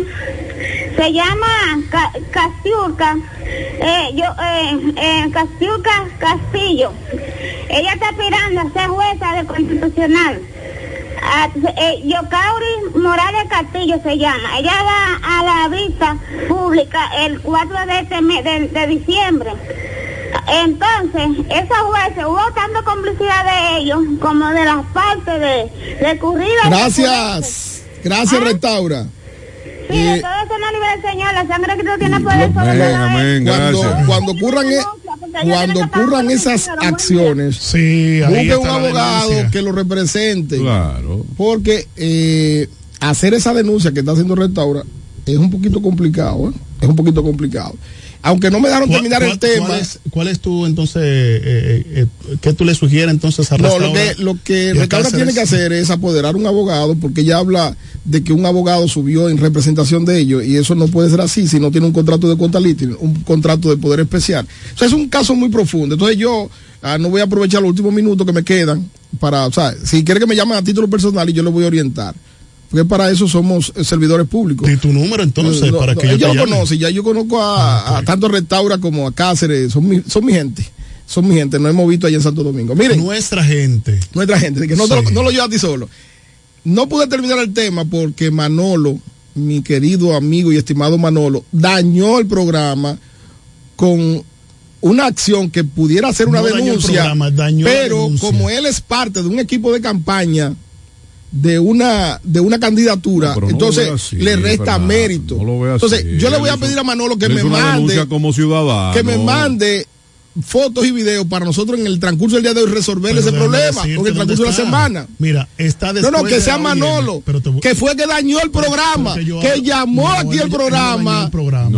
se llama Ca- Castiurca, eh, yo, eh, eh, Castiurca Castillo. Ella está aspirando a ser jueza de constitucional. A- eh, Yocauri Morales Castillo se llama. Ella va a la vista pública el 4 de este mes de, de diciembre. Entonces, esos jueces, hubo tanta complicidad de ellos como de las partes de recurridas. Gracias. Gracias, Restaura. Sí, de todo eso no libre el Señor, la sangre que tú tienes poder sobre Amén, gracias. cuando ocurran, e- cuando ocurran esas acciones, Sí, ahí busque un abogado denuncia. que lo represente. Claro. Porque eh, hacer esa denuncia que está haciendo Restaura es un poquito complicado, ¿eh? Es un poquito complicado. Aunque no me dejaron ¿Cuál- terminar el tema. ¿Cuál es, cuál es tu, entonces, eh, eh, eh, qué tú le sugieres entonces a No, Restaura? lo que, lo que Restaura tiene que hacer es apoderar un abogado, porque ella habla de que un abogado subió en representación de ellos, y eso no puede ser así si no tiene un contrato de contability, un contrato de poder especial. O sea, es un caso muy profundo. Entonces yo ah, no voy a aprovechar los últimos minutos que me quedan para, o sea, si quiere que me llamen a título personal y yo le voy a orientar porque para eso somos eh, servidores públicos. Y tu número entonces, no, para que yo, lo conoce, ya yo conozco ah, a, tanto Restaura como a Cáceres, son mi, son mi gente. Son mi gente, nos hemos visto allá en Santo Domingo. Miren. Nuestra gente. Nuestra gente, no, lo, no llevas a ti solo. No pude terminar el tema porque Manolo, mi querido amigo y estimado Manolo, dañó el programa con una acción que pudiera ser una denuncia, pero como él es parte de un equipo de campaña de una de una candidatura, entonces le resta mérito. Entonces, yo le voy a pedir a Manolo que me mande como ciudadano. que me mande fotos y videos para nosotros en el transcurso del día de hoy resolver ese problema o en el transcurso de la semana. Mira, está No, no, que sea Manolo, que fue que dañó el programa, que llamó aquí el programa,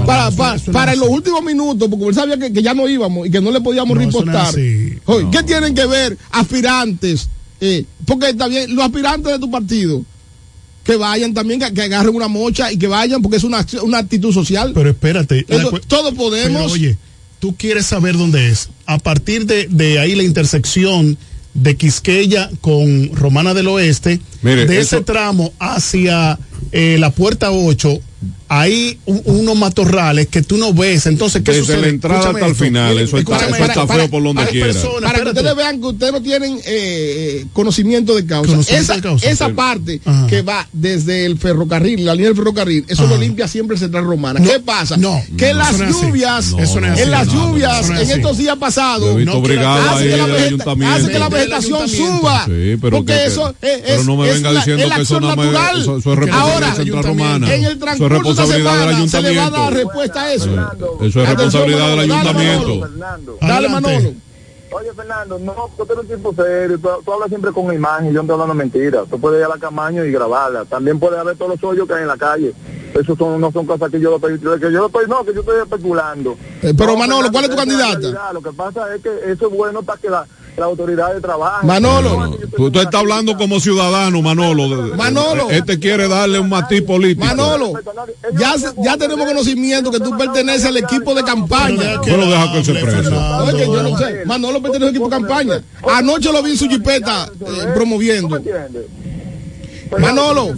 para, para, para en los últimos minutos, porque él sabía que, ya no íbamos y que no le podíamos ripostar. ¿Qué tienen que ver aspirantes eh, porque también los aspirantes de tu partido, que vayan también, que, agarren una mocha y que vayan, porque es una, una actitud social. Pero espérate, Eso, todos podemos. Oye, tú quieres saber dónde es. A partir de, de ahí la intersección de Quisqueya con Romana del Oeste, de ese tramo hacia eh, la puerta 8 hay unos matorrales que tú no ves. Entonces, ¿qué Desde sucede? la entrada escúchame hasta el final, eso está, eso feo por donde quiera. Para que ustedes vean que ustedes no tienen eh, eh, conocimiento de causa. Esa, esa parte que va desde el ferrocarril, la línea del ferrocarril, eso lo limpia siempre Central Romana. No, ¿Qué pasa? No, que las lluvias, en las lluvias, en estos días pasados, hace que la vegetación suba. Porque eso es. Natural. Ahora, en el transporte responsabilidad del ayuntamiento. Se respuesta a eso. Fernando, es responsabilidad Fernando, del ayuntamiento. Fernando, Dale, Manolo. Oye, Fernando, no, tú eres un tipo serio, tú, hablas siempre con imagen, yo no te hablando mentira. Tú puedes ir a la camaño y grabarla. También puedes haber todos los hoyos que hay en la calle. Eso son, no son cosas que yo lo estoy, que yo lo estoy, no, que yo estoy especulando. Eh, pero no, Manolo, ¿cuál es tu candidata? Lo que pasa es que eso es bueno para que la la autoridad de trabajo Manolo, tú te estás hablando como ciudadano, Manolo. Manolo. Eh, este quiere darle un matiz político. Manolo, ya, ya tenemos conocimiento que tú perteneces al equipo de campaña. Pero deja que se prese. Manolo pertenece al equipo de campaña. Anoche lo vi en su jipeta eh, promoviendo. Manolo.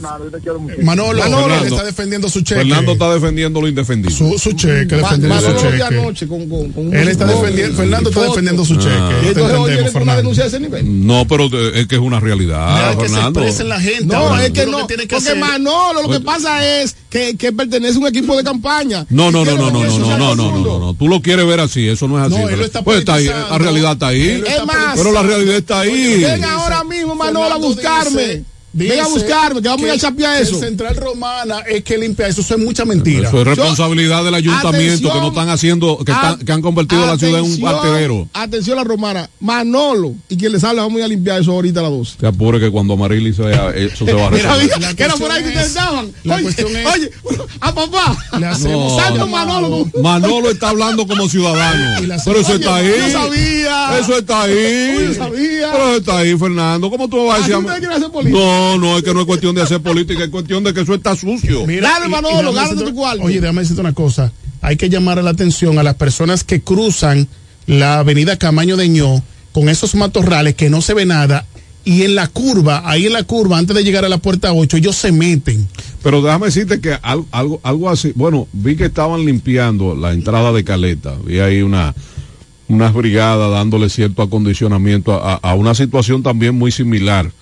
Manolo. Manolo está defendiendo su cheque. Fernando está defendiendo lo indefendido. Su, su cheque, defendiendo Ma, su cheque. Anoche con, con, con él está defendiendo, Fernando está defendiendo su ah. cheque. Este entonces, oye, Fernando. una denuncia de ese nivel? No, pero es que es una realidad, no, Fernando. Que se la gente, no, es que no. Que porque hacer. Manolo lo que pasa es que, que, pertenece a un equipo de campaña. No, no, no, no, no, no, no, no, no, no, no. Tú lo quieres ver así, eso no es así. No, él lo está pues está ahí, la realidad está ahí. Es más. Pero la realidad está ahí. Ven ahora mismo, Manolo, a buscarme venga a buscar, porque vamos a chapear eso. Central Romana es que limpia eso, eso es mucha mentira. Eso es responsabilidad del ayuntamiento que no están haciendo, que, han convertido la ciudad en un partidero. Atención la Romana, Manolo y quien le habla, vamos a limpiar eso ahorita a las 12. Se apure que cuando Amarili sea, eso se va a resolver. que era por ahí que ustedes estaban. Oye, es, oye, a papá. Le hacemos Santo Manolo. Manolo está hablando como ciudadano. Pero eso está ahí. Yo sabía. Eso está ahí. Pero eso está ahí, Fernando. ¿Cómo tú vas a ah, decir? No. No, no, es que no es cuestión de hacer política, es cuestión de que eso está sucio. Mira, dale, Manolo, dale tu. Oye, déjame decirte una cosa. Hay que llamar la atención a las personas que cruzan la avenida Camaño de Ño con esos matorrales que no se ve nada y en la curva, ahí en la curva, antes de llegar a la puerta 8, ellos se meten. Pero déjame decirte que algo, algo, así, bueno, vi que estaban limpiando la entrada de Caleta, vi ahí una unas brigadas dándole cierto acondicionamiento a una situación también muy similar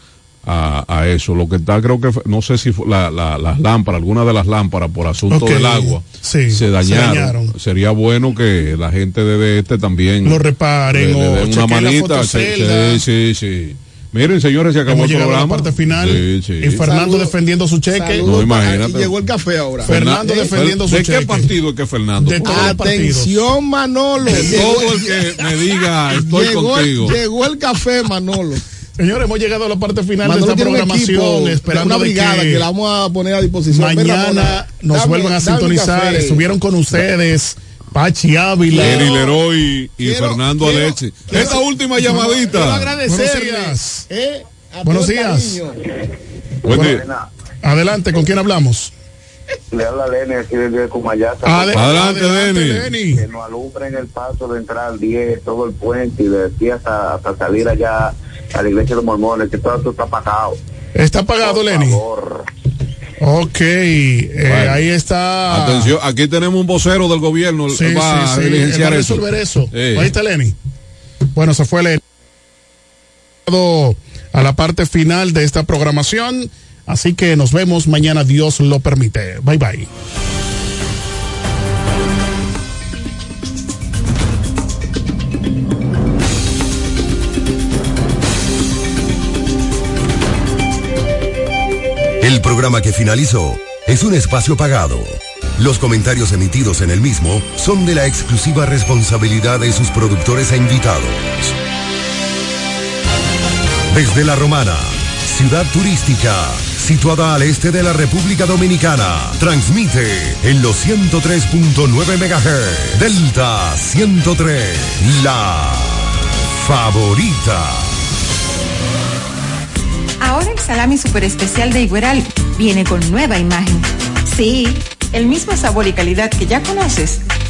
a, a, eso. Lo que está, creo que, no sé si la, la, las lámparas, algunas de las lámparas por asunto del agua sí, se, dañaron. Sería bueno que la gente de este también lo reparen o le una manita. sí, sí, sí. Miren, señores, se acabó Hemos el programa. Parte final. Y Fernando defendiendo su cheque. No, ah, imagínate. Llegó el café ahora. Fernando eh, defendiendo su cheque. ¿De qué partido es que Fernando? Atención, Manolo. Todo el que me diga, estoy contigo. Llegó el café, Manolo. Señores, hemos llegado a la parte final Manolo de esta programación. Esperando una brigada que, la vamos a poner a disposición. Mañana nos vuelvan a sintonizar. Estuvieron con ustedes. Pachi Ávila, Lenny Leroy y Fernando quiero, Aleche. Esta última llamadita. Agradecerles. Buenos días. Eh, Buenos días. Adelante, ¿con quién hablamos? Le habla Lenny aquí desde Cumayasa. Ah, adelante, Lenny. Que nos alumbren el paso de entrar al 10, todo el puente y de aquí hasta, hasta salir allá a la iglesia de los mormones, que todo esto está apagado. Está apagado, Lenny. Ok, eh, ahí está. Atención, aquí tenemos un vocero del gobierno. Sí, va sí, sí. a resolver eso. Ahí está Lenny. Bueno, se fue Lenny. A la parte final de esta programación. Así que nos vemos mañana, Dios lo permite. Bye bye. El programa que finalizó es un espacio pagado. Los comentarios emitidos en el mismo son de la exclusiva responsabilidad de sus productores e invitados. Desde La Romana, ciudad turística, situada al este de la República Dominicana, transmite en los 103.9 MHz, Delta 103, la favorita. Ahora el salami super especial de Igueral viene con nueva imagen. Sí, el mismo sabor y calidad que ya conoces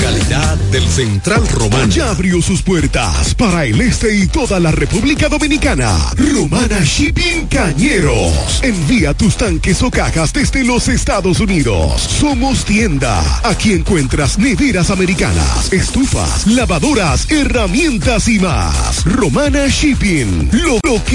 Calidad del Central Romano. Ya abrió sus puertas para el este y toda la República Dominicana. Romana Shipping Cañeros. Envía tus tanques o cajas desde los Estados Unidos. Somos tienda. Aquí encuentras neveras americanas, estufas, lavadoras, herramientas y más. Romana Shipping. Lo,